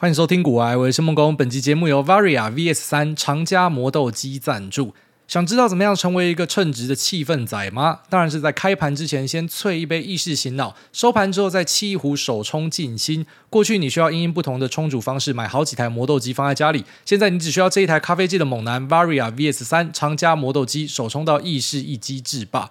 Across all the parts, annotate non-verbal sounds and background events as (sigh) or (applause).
欢迎收听股癌，我是孟工。本期节目由 Varia VS 三长加磨豆机赞助。想知道怎么样成为一个称职的气氛仔吗？当然是在开盘之前先萃一杯意式醒脑，收盘之后再沏一壶手冲静心。过去你需要因应不同的冲煮方式买好几台磨豆机放在家里，现在你只需要这一台咖啡机的猛男 Varia VS 三长加磨豆机，手冲到意式一机制霸。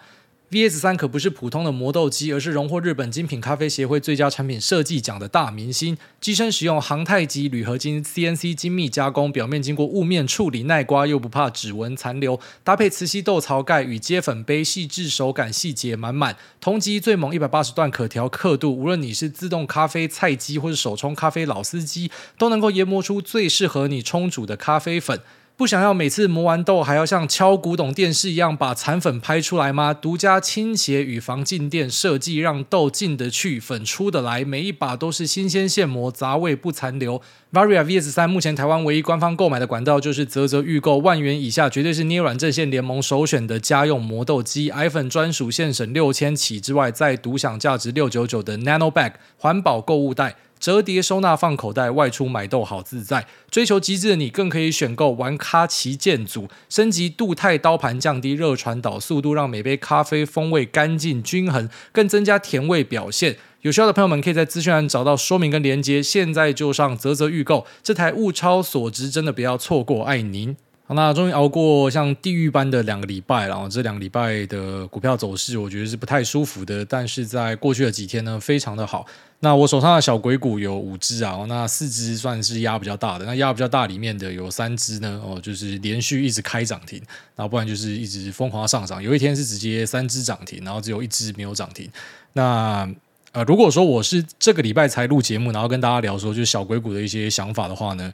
VS 三可不是普通的磨豆机，而是荣获日本精品咖啡协会最佳产品设计奖的大明星。机身使用航太级铝合金 CNC 精密加工，表面经过雾面处理，耐刮又不怕指纹残留。搭配磁吸豆槽盖与接粉杯，细致手感，细节满满。同级最猛一百八十段可调刻度，无论你是自动咖啡菜机或是手冲咖啡老司机，都能够研磨出最适合你冲煮的咖啡粉。不想要每次磨完豆还要像敲古董电视一样把残粉拍出来吗？独家倾斜与防静电设计，让豆进得去，粉出得来，每一把都是新鲜现磨，杂味不残留。Varia VS 三目前台湾唯一官方购买的管道就是啧啧预购，万元以下绝对是捏软阵线联盟首选的家用磨豆机，iPhone 专属现省六千起之外，再独享价值六九九的 Nano Bag 环保购物袋。折叠收纳放口袋，外出买豆好自在。追求极致的你，更可以选购玩咖旗舰组，升级镀钛刀盘，降低热传导速度，让每杯咖啡风味干净均衡，更增加甜味表现。有需要的朋友们，可以在资讯栏找到说明跟连接。现在就上泽泽预购，这台物超所值，真的不要错过，爱您。那终于熬过像地狱般的两个礼拜，然后这两个礼拜的股票走势，我觉得是不太舒服的。但是在过去的几天呢，非常的好。那我手上的小鬼股有五只啊，那四只算是压比较大的。那压比较大里面的有三只呢，哦，就是连续一直开涨停，然后不然就是一直疯狂上涨。有一天是直接三只涨停，然后只有一只没有涨停。那呃，如果说我是这个礼拜才录节目，然后跟大家聊说就是小鬼股的一些想法的话呢，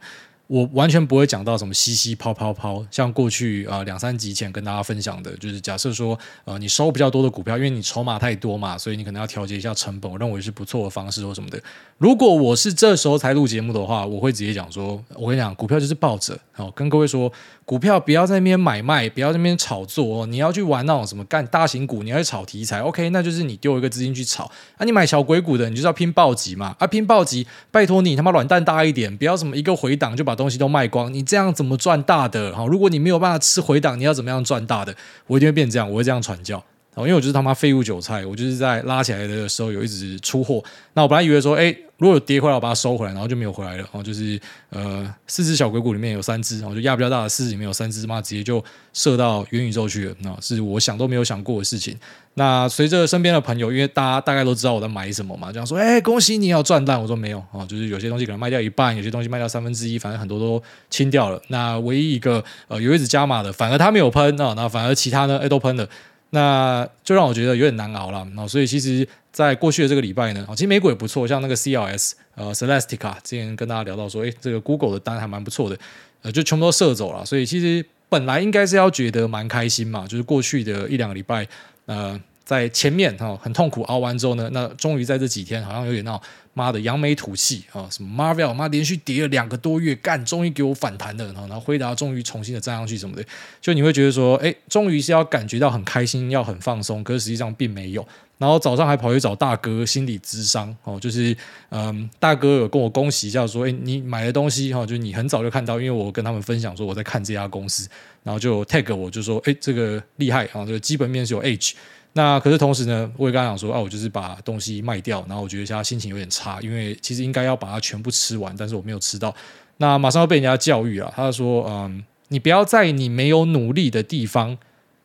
我完全不会讲到什么吸吸抛抛抛，像过去啊、两三集前跟大家分享的，就是假设说呃你收比较多的股票，因为你筹码太多嘛，所以你可能要调节一下成本，我认为是不错的方式或什么的。如果我是这时候才录节目的话，我会直接讲说，我跟你讲，股票就是抱着，好跟各位说，股票不要在那边买卖，不要在那边炒作哦。你要去玩那种什么干大型股，你要去炒题材，OK，那就是你丢一个资金去炒。啊，你买小鬼股的，你就是要拼暴击嘛。啊，拼暴击，拜托你他妈软蛋大一点，不要什么一个回档就把东西都卖光，你这样怎么赚大的？好，如果你没有办法吃回档，你要怎么样赚大的？我一定会变这样，我会这样传教。因为我就是他妈废物韭菜，我就是在拉起来的时候有一直出货。那我本来以为说，哎，如果有跌回来，我把它收回来，然后就没有回来了。然后就是呃，四只小鬼股里面有三只，然后就压比较大的四只里面有三只，妈直接就射到元宇宙去了。那是我想都没有想过的事情。那随着身边的朋友，因为大家大概都知道我在买什么嘛，这样说，哎，恭喜你要赚烂。我说没有啊，就是有些东西可能卖掉一半，有些东西卖掉三分之一，反正很多都清掉了。那唯一一个呃有一只加码的，反而它没有喷啊，那反而其他呢，哎都喷了。那就让我觉得有点难熬了，所以其实，在过去的这个礼拜呢，其实美股也不错，像那个 CLS 呃 Celestica 之前跟大家聊到说，诶，这个 Google 的单还蛮不错的，呃，就全部都射走了，所以其实本来应该是要觉得蛮开心嘛，就是过去的一两个礼拜，呃。在前面哈很痛苦熬完之后呢，那终于在这几天好像有点闹妈的扬眉吐气啊！什么 Marvel 妈连续跌了两个多月，干终于给我反弹了，然后辉达终于重新的站上去什么的，就你会觉得说，哎，终于是要感觉到很开心，要很放松，可是实际上并没有。然后早上还跑去找大哥心理咨商哦，就是嗯，大哥有跟我恭喜一下说，哎，你买的东西哈，就你很早就看到，因为我跟他们分享说我在看这家公司，然后就 tag 我就说，哎，这个厉害啊，这个基本面是有 edge。那可是同时呢，我也跟他讲说，啊，我就是把东西卖掉，然后我觉得现在心情有点差，因为其实应该要把它全部吃完，但是我没有吃到，那马上要被人家教育了。他就说，嗯，你不要在你没有努力的地方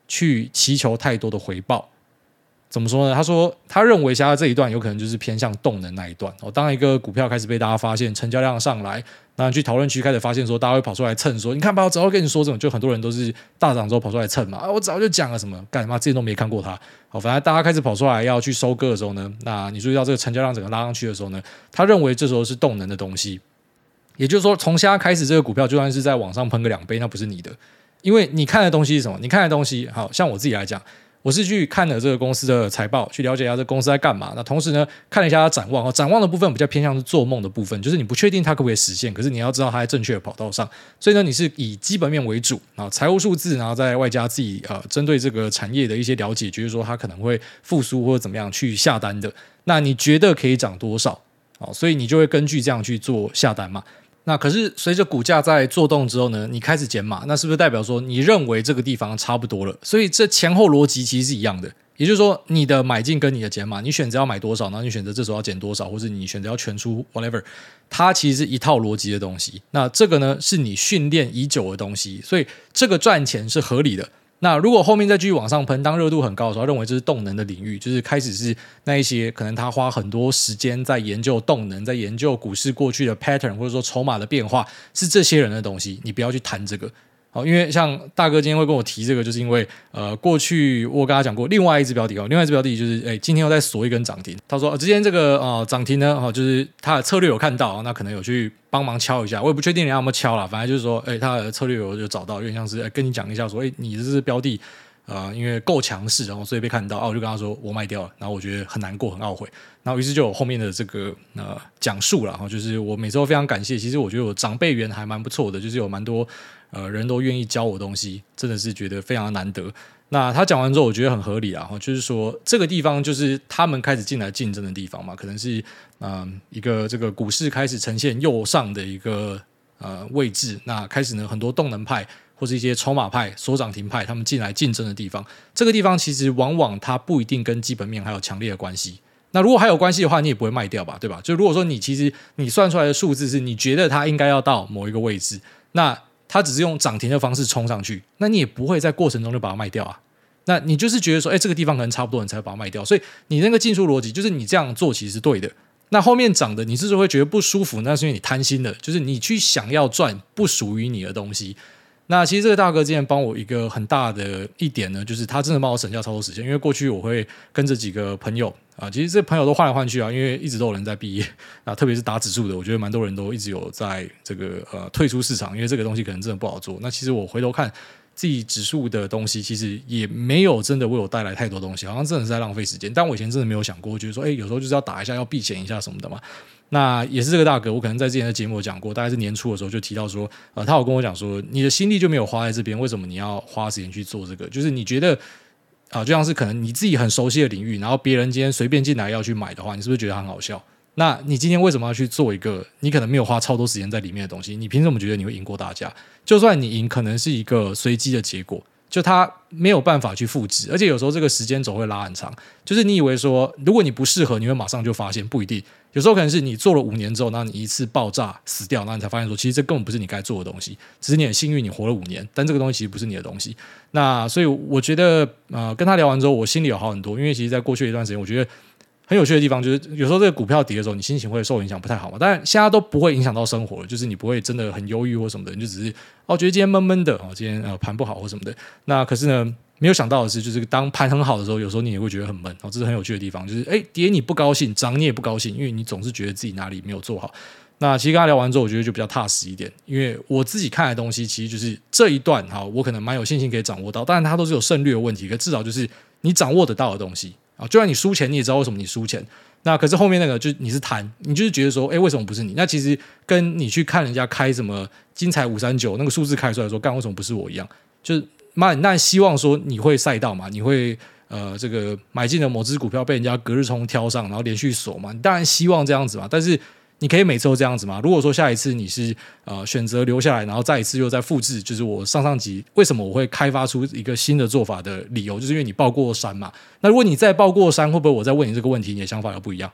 去祈求太多的回报。怎么说呢？他说，他认为现在这一段有可能就是偏向动能那一段。哦，当一个股票开始被大家发现，成交量上来，那去讨论区开始发现说，大家会跑出来蹭，说，你看吧，我早就跟你说这种，就很多人都是大涨之后跑出来蹭嘛。啊，我早就讲了什么，干什么，之前都没看过他。好，反正大家开始跑出来要去收割的时候呢，那你注意到这个成交量整个拉上去的时候呢，他认为这时候是动能的东西。也就是说，从现在开始，这个股票就算是在往上喷个两倍，那不是你的，因为你看的东西是什么？你看的东西，好像我自己来讲。我是去看了这个公司的财报，去了解一下这公司在干嘛。那同时呢，看了一下它展望哦，展望的部分比较偏向是做梦的部分，就是你不确定它可不可以实现，可是你要知道它在正确的跑道上。所以呢，你是以基本面为主啊，财务数字，然后再外加自己呃针对这个产业的一些了解，就是说它可能会复苏或者怎么样去下单的。那你觉得可以涨多少？哦，所以你就会根据这样去做下单嘛。那可是随着股价在做动之后呢，你开始减码，那是不是代表说你认为这个地方差不多了？所以这前后逻辑其实是一样的，也就是说你的买进跟你的减码，你选择要买多少，然后你选择这时候要减多少，或者你选择要全出 whatever，它其实是一套逻辑的东西。那这个呢是你训练已久的东西，所以这个赚钱是合理的。那如果后面再继续往上喷，当热度很高的时候，认为这是动能的领域，就是开始是那一些可能他花很多时间在研究动能，在研究股市过去的 pattern，或者说筹码的变化，是这些人的东西，你不要去谈这个。好，因为像大哥今天会跟我提这个，就是因为呃，过去我跟他讲过另外一只标的哦，另外一只标的就是哎，今天又在锁一根涨停。他说之前这个呃涨停呢，哦，就是他的策略有看到，那可能有去帮忙敲一下，我也不确定人家有没有敲啦，反正就是说，哎，他的策略有有找到，有点像是哎跟你讲一下说，哎，你这只标的呃，因为够强势，然后所以被看到，哦，我就跟他说我卖掉了，然后我觉得很难过，很懊悔，然后于是就有后面的这个呃讲述了，哈，就是我每次都非常感谢，其实我觉得我长辈缘还蛮不错的，就是有蛮多。呃，人都愿意教我东西，真的是觉得非常难得。那他讲完之后，我觉得很合理啊，就是说这个地方就是他们开始进来竞争的地方嘛，可能是嗯、一个这个股市开始呈现右上的一个呃位置，那开始呢很多动能派或是一些筹码派、锁涨停派他们进来竞争的地方，这个地方其实往往它不一定跟基本面还有强烈的关系。那如果还有关系的话，你也不会卖掉吧，对吧？就如果说你其实你算出来的数字是你觉得它应该要到某一个位置，那它只是用涨停的方式冲上去，那你也不会在过程中就把它卖掉啊。那你就是觉得说，哎，这个地方可能差不多，你才会把它卖掉。所以你那个进出逻辑，就是你这样做其实是对的。那后面涨的，你是不是会觉得不舒服？那是因为你贪心了，就是你去想要赚不属于你的东西。那其实这个大哥之前帮我一个很大的一点呢，就是他真的帮我省下超多时间。因为过去我会跟着几个朋友啊，其实这朋友都换来换去啊，因为一直都有人在毕业啊，特别是打指数的，我觉得蛮多人都一直有在这个呃退出市场，因为这个东西可能真的不好做。那其实我回头看自己指数的东西，其实也没有真的为我带来太多东西，好像真的是在浪费时间。但我以前真的没有想过，觉得说，哎，有时候就是要打一下，要避险一下什么的嘛。那也是这个大哥，我可能在之前的节目有讲过，大概是年初的时候就提到说，呃，他有跟我讲说，你的心力就没有花在这边，为什么你要花时间去做这个？就是你觉得啊、就像是可能你自己很熟悉的领域，然后别人今天随便进来要去买的话，你是不是觉得很好笑？那你今天为什么要去做一个你可能没有花超多时间在里面的东西？你凭什么觉得你会赢过大家？就算你赢，可能是一个随机的结果。就他没有办法去复制，而且有时候这个时间轴会拉很长。就是你以为说，如果你不适合，你会马上就发现，不一定。有时候可能是你做了五年之后，那你一次爆炸死掉，那你才发现说，其实这根本不是你该做的东西。只是你很幸运，你活了五年，但这个东西其实不是你的东西。那所以我觉得，呃，跟他聊完之后，我心里有好很多。因为其实，在过去一段时间，我觉得。很有趣的地方就是，有时候这个股票跌的时候，你心情会受影响，不太好嘛。但现在都不会影响到生活了，就是你不会真的很忧郁或什么的，你就只是哦，觉得今天闷闷的哦，今天呃盘不好或什么的。那可是呢，没有想到的是，就是当盘很好的时候，有时候你也会觉得很闷哦。这是很有趣的地方，就是哎，跌你不高兴，涨你也不高兴，因为你总是觉得自己哪里没有做好。那其实跟他聊完之后，我觉得就比较踏实一点，因为我自己看的东西，其实就是这一段哈，我可能蛮有信心可以掌握到。当然，它都是有胜率的问题，可至少就是你掌握得到的东西啊。就算你输钱，你也知道为什么你输钱。那可是后面那个，就你是贪，你就是觉得说，哎，为什么不是你？那其实跟你去看人家开什么精彩五三九那个数字开出来说，干为什么不是我一样？就是妈，那希望说你会赛道嘛，你会呃这个买进的某只股票被人家隔日冲挑上，然后连续锁嘛，你当然希望这样子嘛，但是。你可以每次都这样子吗？如果说下一次你是呃选择留下来，然后再一次又再复制，就是我上上集为什么我会开发出一个新的做法的理由，就是因为你报过山嘛。那如果你再报过山，会不会我再问你这个问题，你的想法又不一样？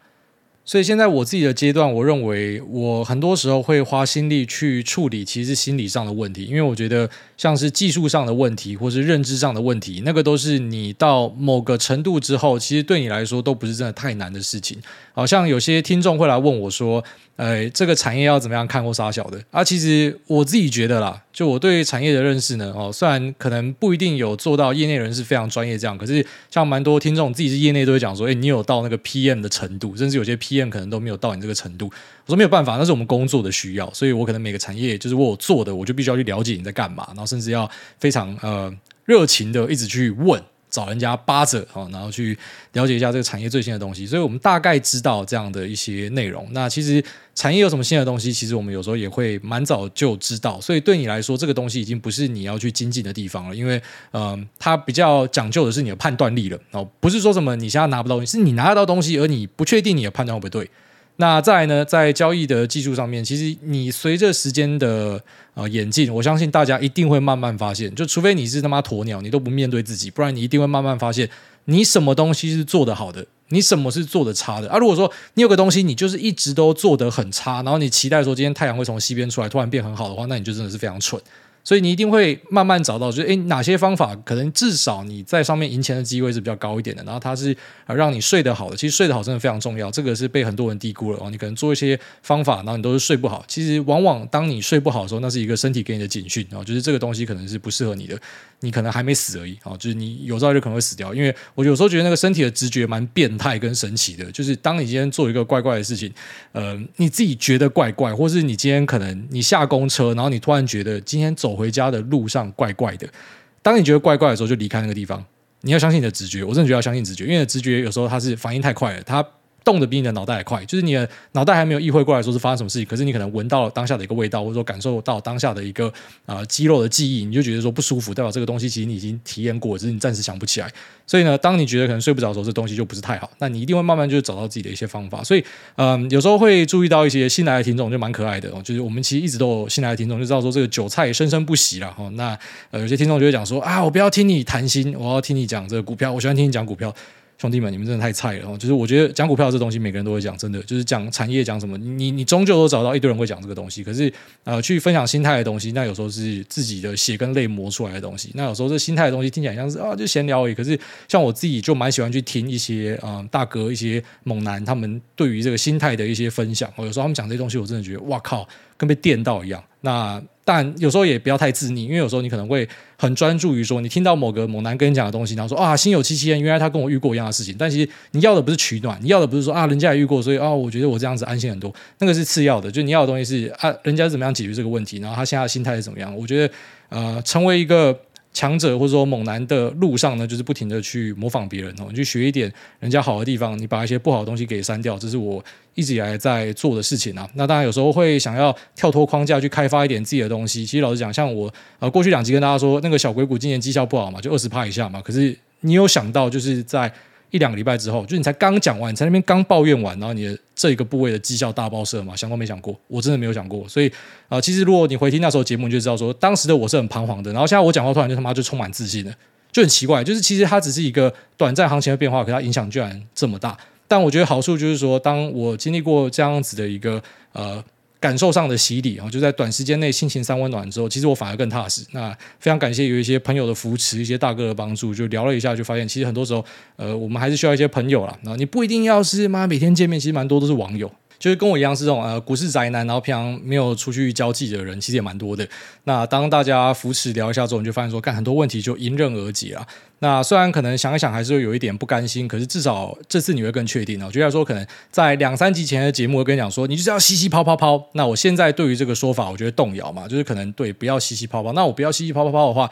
所以现在我自己的阶段，我认为我很多时候会花心力去处理，其实心理上的问题，因为我觉得像是技术上的问题，或是认知上的问题，那个都是你到某个程度之后，其实对你来说都不是真的太难的事情。好像有些听众会来问我说。呃，这个产业要怎么样看或杀小的啊？其实我自己觉得啦，就我对产业的认识呢，哦，虽然可能不一定有做到业内人士非常专业这样，可是像蛮多听众自己是业内都会讲说，哎，你有到那个 PM 的程度，甚至有些 PM 可能都没有到你这个程度。我说没有办法，那是我们工作的需要，所以我可能每个产业就是我有做的，我就必须要去了解你在干嘛，然后甚至要非常呃热情的一直去问。找人家扒着，然后去了解一下这个产业最新的东西，所以我们大概知道这样的一些内容。那其实产业有什么新的东西，其实我们有时候也会蛮早就知道。所以对你来说，这个东西已经不是你要去精进的地方了，因为嗯，它比较讲究的是你的判断力了。哦，不是说什么你现在拿不到东西，是你拿得到东西，而你不确定你的判断会不会对。那再呢，在交易的技术上面，其实你随着时间的呃演进，我相信大家一定会慢慢发现，就除非你是他妈鸵鸟，你都不面对自己，不然你一定会慢慢发现，你什么东西是做得好的，你什么是做得差的啊。如果说你有个东西，你就是一直都做得很差，然后你期待说今天太阳会从西边出来，突然变很好的话，那你就真的是非常蠢。所以你一定会慢慢找到，就是诶哪些方法可能至少你在上面赢钱的机会是比较高一点的，然后它是呃让你睡得好的。其实睡得好真的非常重要，这个是被很多人低估了哦。你可能做一些方法，然后你都是睡不好。其实往往当你睡不好的时候，那是一个身体给你的警讯哦，就是这个东西可能是不适合你的。你可能还没死而已啊，就是你有朝一日可能会死掉。因为我有时候觉得那个身体的直觉蛮变态跟神奇的，就是当你今天做一个怪怪的事情，呃，你自己觉得怪怪，或是你今天可能你下公车，然后你突然觉得今天走回家的路上怪怪的。当你觉得怪怪的时候，就离开那个地方。你要相信你的直觉，我真的觉得要相信直觉，因为直觉有时候它是反应太快了，它。动的比你的脑袋还快，就是你的脑袋还没有意会过来说是发生什么事情，可是你可能闻到了当下的一个味道，或者说感受到当下的一个啊、肌肉的记忆，你就觉得说不舒服，代表这个东西其实你已经体验过，只是你暂时想不起来。所以呢，当你觉得可能睡不着的时候，这东西就不是太好，那你一定会慢慢就找到自己的一些方法。所以，嗯、有时候会注意到一些新来的听众，就蛮可爱的哦。就是我们其实一直都有新来的听众，就知道说这个韭菜生生不息了哈。那呃，有些听众就会讲说啊，我不要听你谈心，我要听你讲这个股票，我喜欢听你讲股票。兄弟们，你们真的太菜了！就是我觉得讲股票这东西，每个人都会讲，真的就是讲产业讲什么，你你终究都找到一堆人会讲这个东西。可是呃，去分享心态的东西，那有时候是自己的血跟泪磨出来的东西。那有时候这心态的东西听起来像是啊，就闲聊而已。可是像我自己就蛮喜欢去听一些啊、呃、大哥、一些猛男他们对于这个心态的一些分享。哦有时候他们讲这些东西，我真的觉得哇靠，跟被电到一样。那但有时候也不要太自溺，因为有时候你可能会很专注于说，你听到某个猛男跟你讲的东西，然后说啊，心有戚戚焉，原来他跟我遇过一样的事情。但其实你要的不是取暖，你要的不是说啊，人家也遇过，所以啊，我觉得我这样子安心很多。那个是次要的，就你要的东西是啊，人家是怎么样解决这个问题，然后他现在的心态是怎么样？我觉得呃，成为一个。强者或者说猛男的路上呢，就是不停的去模仿别人哦，你去学一点人家好的地方，你把一些不好的东西给删掉，这是我一直以来在做的事情啊。那当然有时候会想要跳脱框架去开发一点自己的东西。其实老实讲，像我呃过去两集跟大家说，那个小鬼谷今年绩效不好嘛，就二十趴以下嘛。可是你有想到就是在。一两个礼拜之后，就你才刚讲完，你在那边刚抱怨完，然后你的这一个部位的绩效大爆射嘛？想都没想过，我真的没有想过。所以啊、其实如果你回听那时候节目，你就知道说，当时的我是很彷徨的。然后现在我讲话突然就他妈就充满自信了，就很奇怪。就是其实它只是一个短暂行情的变化，可它影响居然这么大。但我觉得好处就是说，当我经历过这样子的一个呃。感受上的洗礼啊，就在短时间内心情三温暖之后，其实我反而更踏实。那非常感谢有一些朋友的扶持，一些大哥的帮助，就聊了一下，就发现其实很多时候，呃，我们还是需要一些朋友啦。那你不一定要是妈每天见面，其实蛮多都是网友。就是跟我一样是这种呃股市宅男，然后平常没有出去交际的人，其实也蛮多的。那当大家扶持聊一下之后，你就发现说，干很多问题就迎刃而解了。那虽然可能想一想还是会有一点不甘心，可是至少这次你会更确定我觉得说，可能在两三集前的节目，我跟你讲说，你就是要吸吸泡泡泡。那我现在对于这个说法，我觉得动摇嘛，就是可能对不要吸吸泡泡。那我不要吸吸泡泡泡的话。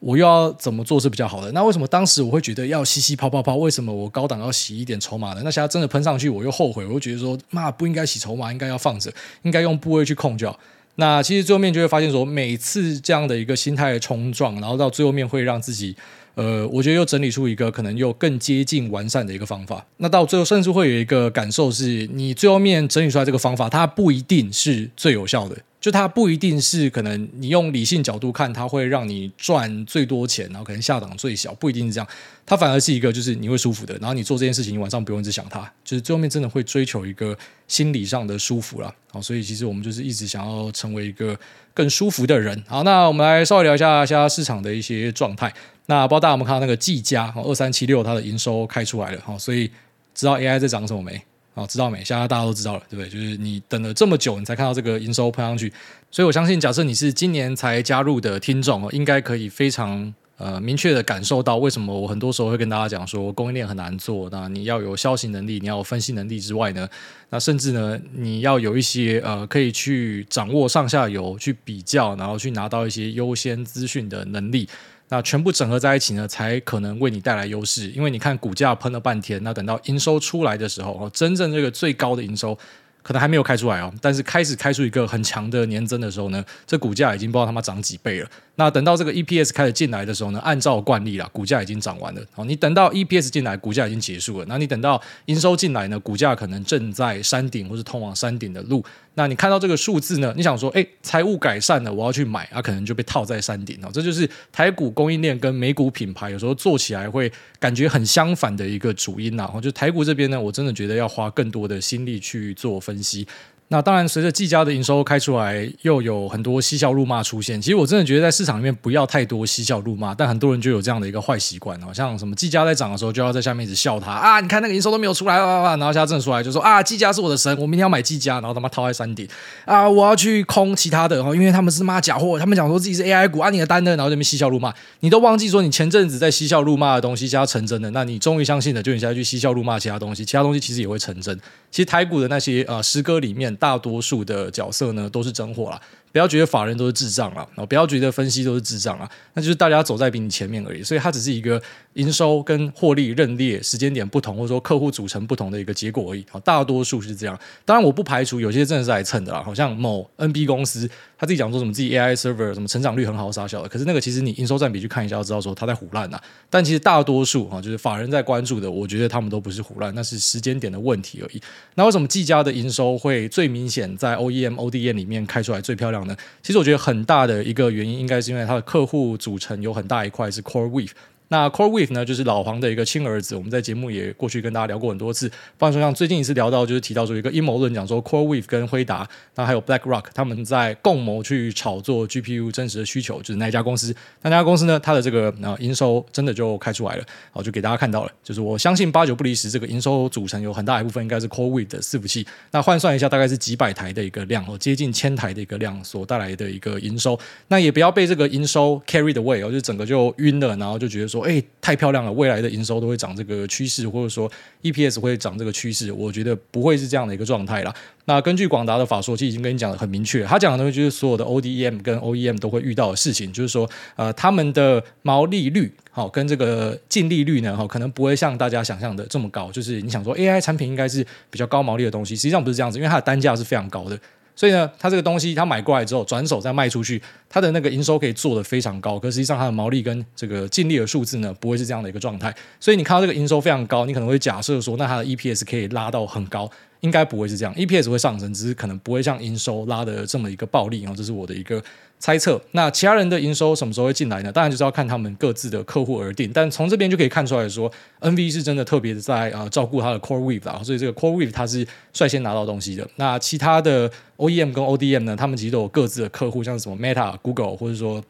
我又要怎么做是比较好的？那为什么当时我会觉得要吸吸泡泡泡？为什么我高档要洗一点筹码呢？那现在真的喷上去，我又后悔，我就觉得说，妈不应该洗筹码，应该要放着，应该用部位去控就好。那其实最后面就会发现说，每次这样的一个心态的冲撞，然后到最后面会让自己。呃，我觉得又整理出一个可能又更接近完善的一个方法。那到最后，甚至会有一个感受是，你最后面整理出来这个方法，它不一定是最有效的，就它不一定是可能你用理性角度看，它会让你赚最多钱，然后可能下档最小，不一定是这样。它反而是一个就是你会舒服的，然后你做这件事情，你晚上不用一直想它，就是最后面真的会追求一个心理上的舒服了。好，所以其实我们就是一直想要成为一个更舒服的人。好，那我们来稍微聊一下现在市场的一些状态。那不知道大家有没有看到那个技嘉二三七六它的营收开出来了哈，所以知道 AI 在涨什么没？啊，知道没？现在大家都知道了，对不对？就是你等了这么久，你才看到这个营收喷上去，所以我相信，假设你是今年才加入的听众哦，应该可以非常呃明确的感受到为什么我很多时候会跟大家讲说供应链很难做。那你要有消息能力，你要有分析能力之外呢，那甚至呢，你要有一些呃可以去掌握上下游去比较，然后去拿到一些优先资讯的能力。那全部整合在一起呢，才可能为你带来优势。因为你看股价喷了半天，那等到营收出来的时候，哦真正这个最高的营收，可能还没有开出来哦，但是开始开出一个很强的年增的时候呢，这股价已经不知道他妈涨几倍了。那等到这个 EPS 开始进来的时候呢，按照惯例啦，股价已经涨完了。好，你等到 EPS 进来，股价已经结束了。那你等到营收进来呢，股价可能正在山顶或是通往山顶的路。那你看到这个数字呢，你想说，哎，财务改善了，我要去买，啊，可能就被套在山顶了。这就是台股供应链跟美股品牌有时候做起来会感觉很相反的一个主因呐。就台股这边呢，我真的觉得要花更多的心力去做分析。那当然，随着技嘉的营收开出来，又有很多嬉笑怒骂出现。其实我真的觉得，在市场里面不要太多嬉笑怒骂，但很多人就有这样的一个坏习惯哦，像什么技嘉在涨的时候，就要在下面一直笑他啊！你看那个营收都没有出来啊，然后现在正出来就说啊，技嘉是我的神，我明天要买技嘉，然后他妈套在山顶啊，我要去空其他的哦，因为他们是骂假货，他们讲说自己是 AI 股啊，你的单呢，然后这边嬉笑怒骂，你都忘记说你前阵子在嬉笑怒骂的东西，现在成真的，那你终于相信了，就你现在去嬉笑怒骂其他东西，其他东西其实也会成真。其实台股的那些呃诗歌里面，大多数的角色呢都是真货啦。不要觉得法人都是智障啊，不要觉得分析都是智障啊，那就是大家走在比你前面而已。所以它只是一个营收跟获利认列时间点不同，或者说客户组成不同的一个结果而已。大多数是这样。当然，我不排除有些真的是来蹭的啦，好像某 NB 公司他自己讲说什么自己 AI server 什么成长率很好傻小的，可是那个其实你营收占比去看一下，就知道说他在唬烂呐。但其实大多数啊，就是法人在关注的，我觉得他们都不是唬烂，那是时间点的问题而已。那为什么技嘉的营收会最明显在 OEM ODM 里面开出来最漂亮其实我觉得。很大的一个原因，应该是因为它的客户组成有很大一块是 CoreWeave。那 CoreWeave 呢，就是老黄的一个亲儿子。我们在节目也过去跟大家聊过很多次。不然说像最近一次聊到，就是提到说一个阴谋论，讲说 CoreWeave 跟辉达，那还有 BlackRock，他们在共谋去炒作 GPU 真实的需求，就是那家公司。那家公司呢，它的这个呃营收真的就开出来了，好，就给大家看到了。就是我相信八九不离十，这个营收组成有很大一部分应该是 CoreWeave 的伺服器。那换算一下，大概是几百台的一个量，哦，接近千台的一个量所带来的一个营收。那也不要被这个营收 carry the way，哦，就整个就晕了，然后就觉得说，说哎，太漂亮了。未来的营收都会涨这个趋势，或者说 EPS 会涨这个趋势，我觉得不会是这样的一个状态啦。那根据广达的法说，其实已经跟你讲的很明确，他讲的东西就是所有的 ODM 跟 OEM 都会遇到的事情，就是说，呃，他们的毛利率好跟这个净利率呢，哈，可能不会像大家想象的这么高。就是你想说 AI 产品应该是比较高毛利的东西，实际上不是这样子，因为它的单价是非常高的。所以呢，它这个东西他买过来之后，转手再卖出去，它的那个营收可以做得非常高，可实际上它的毛利跟这个净利的数字呢，不会是这样的一个状态。所以你看到这个营收非常高，你可能会假设说，那它的 EPS 可以拉到很高，应该不会是这样，EPS 会上升，只是可能不会像营收拉的这么一个暴利。然后这是我的一个猜测。那其他人的营收什么时候会进来呢？当然就是要看他们各自的客户而定。但从这边就可以看出来说，NV 是真的特别在啊、照顾他的 Core Wave 啊，所以这个 Core Wave 它是率先拿到东西的。那其他的 OEM 跟 ODM 呢，他们其实都有各自的客户，像什么 Meta、Google 或者说。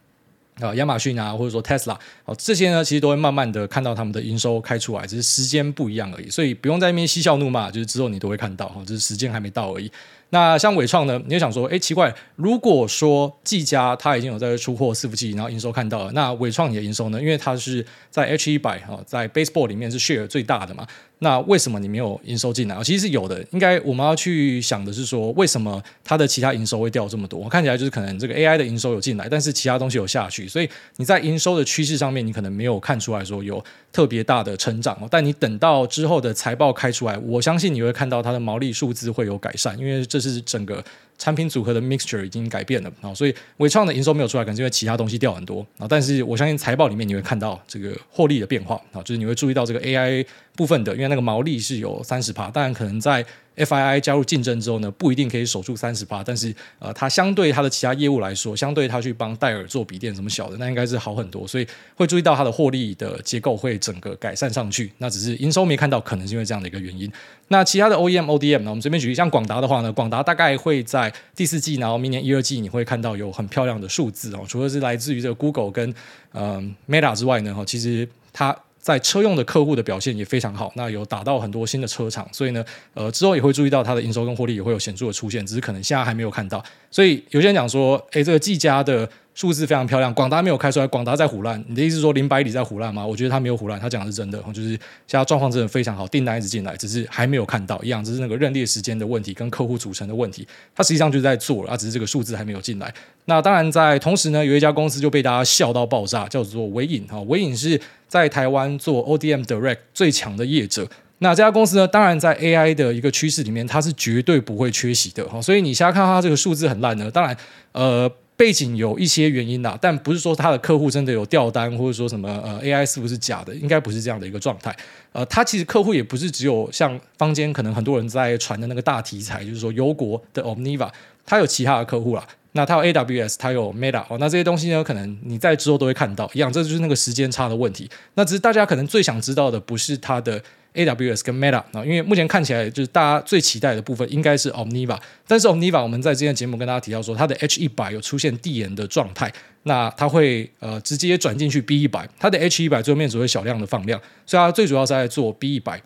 啊，亚马逊啊，或者说 Tesla，哦，这些呢，其实都会慢慢的看到他们的营收开出来，只是时间不一样而已，所以不用在那边嬉笑怒骂，就是之后你都会看到，哈，只是时间还没到而已。那像伟创呢，你就想说，哎，奇怪，如果说技嘉它已经有在出货伺服器，然后营收看到了，那伟创你的营收呢？因为它是在 H 一百哈，在 Baseball 里面是 share 最大的嘛。那为什么你没有营收进来？其实是有的，应该我们要去想的是说，为什么它的其他营收会掉这么多？我看起来就是可能这个 AI 的营收有进来，但是其他东西有下去，所以你在营收的趋势上面，你可能没有看出来说有特别大的成长哦。但你等到之后的财报开出来，我相信你会看到它的毛利数字会有改善，因为这是整个。产品组合的 mixture 已经改变了啊，所以伟创的营收没有出来，可能是因为其他东西掉很多啊。但是我相信财报里面你会看到这个获利的变化啊，就是你会注意到这个 AI 部分的，因为那个毛利是有三十趴，当然可能在。FII 加入竞争之后呢，不一定可以守住三十趴，但是呃，它相对它的其他业务来说，相对它去帮戴尔做笔电什么小的，那应该是好很多，所以会注意到它的获利的结构会整个改善上去。那只是营收没看到，可能是因为这样的一个原因。那其他的 OEM、ODM 呢？我们随便举例，像广达的话呢，广达大概会在第四季，然后明年一二季你会看到有很漂亮的数字哦。除了是来自于这个 Google 跟嗯、呃、Meta 之外呢，哈，其实它。在车用的客户的表现也非常好，那有打到很多新的车厂，所以呢，呃，之后也会注意到它的营收跟获利也会有显著的出现，只是可能现在还没有看到。所以有些人讲说，诶，这个技嘉的。数字非常漂亮，广达没有开出来，广达在唬烂。你的意思是说林百里在唬烂吗？我觉得他没有唬烂，他讲的是真的，就是现在状况真的非常好，订单一直进来，只是还没有看到一样，只是那个认列时间的问题跟客户组成的问题，他实际上就是在做了，啊，只是这个数字还没有进来。那当然在同时呢，有一家公司就被大家笑到爆炸，叫做微影哈，纬颖是在台湾做 ODM Direct 最强的业者。那这家公司呢，当然在 AI 的一个趋势里面，它是绝对不会缺席的哈。所以你现在看到它这个数字很烂呢，当然呃。背景有一些原因啦，但不是说他的客户真的有掉单，或者说什么呃 AI 是不是假的，应该不是这样的一个状态。呃，他其实客户也不是只有像坊间可能很多人在传的那个大题材，就是说油国的 Omniva，他有其他的客户啦。那他有 AWS，他有 Meta 哦，那这些东西呢，可能你在之后都会看到一样，这就是那个时间差的问题。那只是大家可能最想知道的不是他的。AWS 跟 Meta 啊，因为目前看起来就是大家最期待的部分应该是 Omniva，但是 Omniva 我们在之前节目跟大家提到说，它的 H 一百有出现递延的状态，那它会呃直接转进去 B 一百，它的 H 一百最后面只会小量的放量，所以它最主要是在做 B 一百。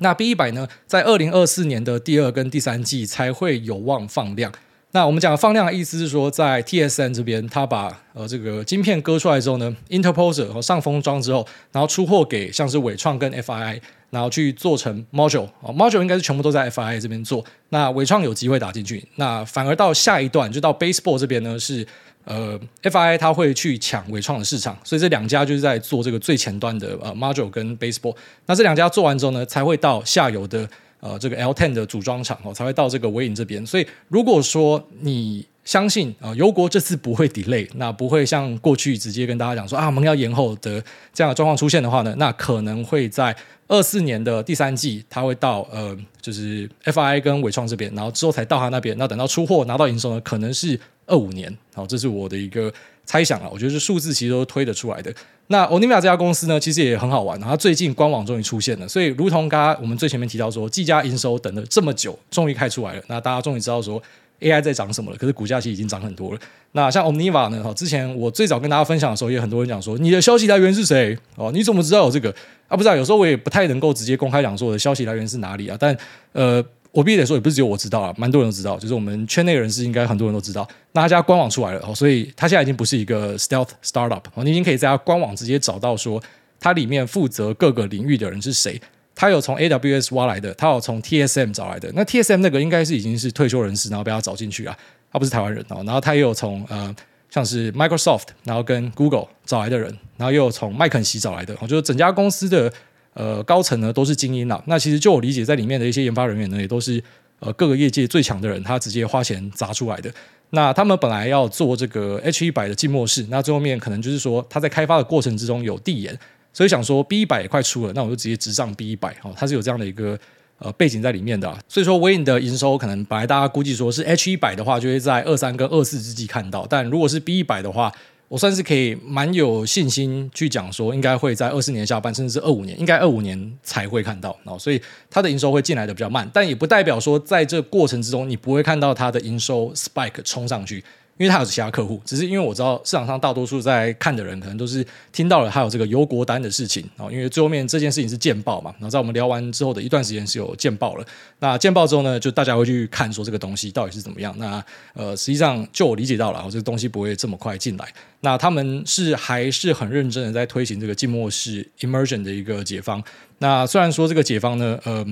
那 B 一百呢，在二零二四年的第二跟第三季才会有望放量。那我们讲放量的意思是说，在 T S N 这边，它把呃这个晶片割出来之后呢，interposer 和上封装之后，然后出货给像是纬创跟 FII，然后去做成 module，哦，module 应该是全部都在 FII 这边做。那伟创有机会打进去，那反而到下一段就到 baseball 这边呢，是呃 FII 它会去抢伟创的市场，所以这两家就是在做这个最前端的呃 module 跟 baseball。那这两家做完之后呢，才会到下游的。呃，这个 L10 的组装厂哦，才会到这个纬颖这边。所以，如果说你相信啊，油国这次不会 delay，那不会像过去直接跟大家讲说啊，我们要延后的这样的状况出现的话呢，那可能会在二四年的第三季，它会到呃，就是 FI 跟纬创这边，然后之后才到他那边。那等到出货拿到营收呢，可能是二五年。好，这是我的一个猜想啊，我觉得这数字其实都推得出来的。那 Omniva 这家公司呢，其实也很好玩。它最近官网终于出现了，所以如同刚刚我们最前面提到说，技嘉营收等了这么久，终于开出来了。那大家终于知道说 AI 在涨什么了。可是股价其实已经涨很多了。那像 Omniva 呢？哈，之前我最早跟大家分享的时候，也很多人讲说，你的消息来源是谁？哦，你怎么知道有这个？啊，不知道。有时候我也不太能够直接公开讲说我的消息来源是哪里啊。但呃。我必须得说，也不是只有我知道啊，蛮多人都知道，就是我们圈内人士应该很多人都知道。那他家官网出来了，所以他现在已经不是一个 stealth startup，你已经可以在他官网直接找到说，他里面负责各个领域的人是谁。他有从 AWS 挖来的，他有从 TSM 找来的。那 TSM 那个应该是已经是退休人士，然后被他找进去啊，他不是台湾人哦。然后他也有从呃，像是 Microsoft，然后跟 Google 找来的人，然后又有从麦肯锡找来的，就是整家公司的。呃，高层呢都是精英啦。那其实就我理解，在里面的一些研发人员呢，也都是呃各个业界最强的人，他直接花钱砸出来的。那他们本来要做这个 H 一百的静默式，那最后面可能就是说他在开发的过程之中有递延，所以想说 B 一百也快出了，那我就直接直上 B 一百哦，它是有这样的一个呃背景在里面的。所以说 Win 的营收可能本来大家估计说是 H 一百的话，就会在二三跟二四之际看到，但如果是 B 一百的话。我算是可以蛮有信心去讲说，应该会在二四年下半，甚至是二五年，应该二五年才会看到。所以它的营收会进来的比较慢，但也不代表说在这过程之中你不会看到它的营收 spike 冲上去。因为他有其他客户，只是因为我知道市场上大多数在看的人，可能都是听到了他有这个油国单的事情啊。因为最后面这件事情是见报嘛，然后在我们聊完之后的一段时间是有见报了。那见报之后呢，就大家会去看说这个东西到底是怎么样。那呃，实际上就我理解到了，这个东西不会这么快进来。那他们是还是很认真的在推行这个静默式 immersion 的一个解方。那虽然说这个解方呢，呃。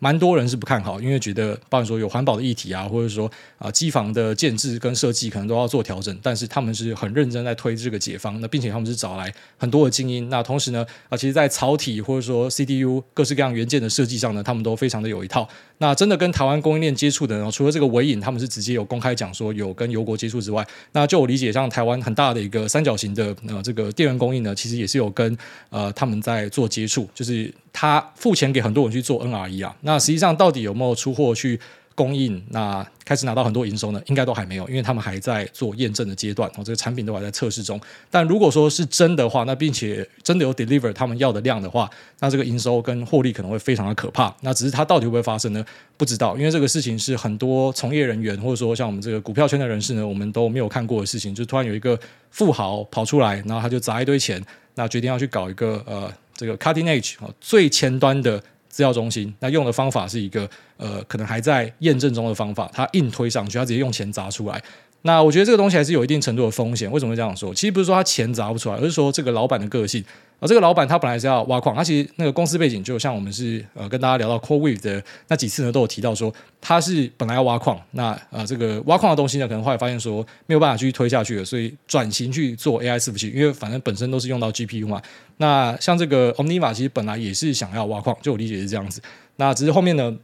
蛮多人是不看好，因为觉得，包括说有环保的议题啊，或者说啊，机房的建制跟设计可能都要做调整。但是他们是很认真在推这个解方，那并且他们是找来很多的精英。那同时呢，啊，其实，在槽体或者说 CDU 各式各样元件的设计上呢，他们都非常的有一套。那真的跟台湾供应链接触的呢，除了这个尾影，他们是直接有公开讲说有跟油国接触之外，那就我理解，像台湾很大的一个三角形的呃这个电源供应呢，其实也是有跟呃他们在做接触，就是。他付钱给很多人去做 NRE 啊，那实际上到底有没有出货去供应？那开始拿到很多营收呢？应该都还没有，因为他们还在做验证的阶段，哦，这个产品都还在测试中。但如果说是真的话，那并且真的有 deliver 他们要的量的话，那这个营收跟获利可能会非常的可怕。那只是它到底会不会发生呢？不知道，因为这个事情是很多从业人员或者说像我们这个股票圈的人士呢，我们都没有看过的事情。就突然有一个富豪跑出来，然后他就砸一堆钱，那决定要去搞一个呃。这个 cutting edge 最前端的资料中心，那用的方法是一个呃，可能还在验证中的方法，它硬推上去，它直接用钱砸出来。那我觉得这个东西还是有一定程度的风险。为什么会这样说？其实不是说他钱砸不出来，而是说这个老板的个性。而这个老板他本来是要挖矿，他其实那个公司背景就像我们是呃跟大家聊到 CoreWave 的那几次呢，都有提到说他是本来要挖矿，那呃这个挖矿的东西呢，可能后来发现说没有办法继续推下去了，所以转型去做 AI 伺服器，因为反正本身都是用到 GPU 嘛。那像这个 Omniva 其实本来也是想要挖矿，就我理解是这样子。那只是后面呢，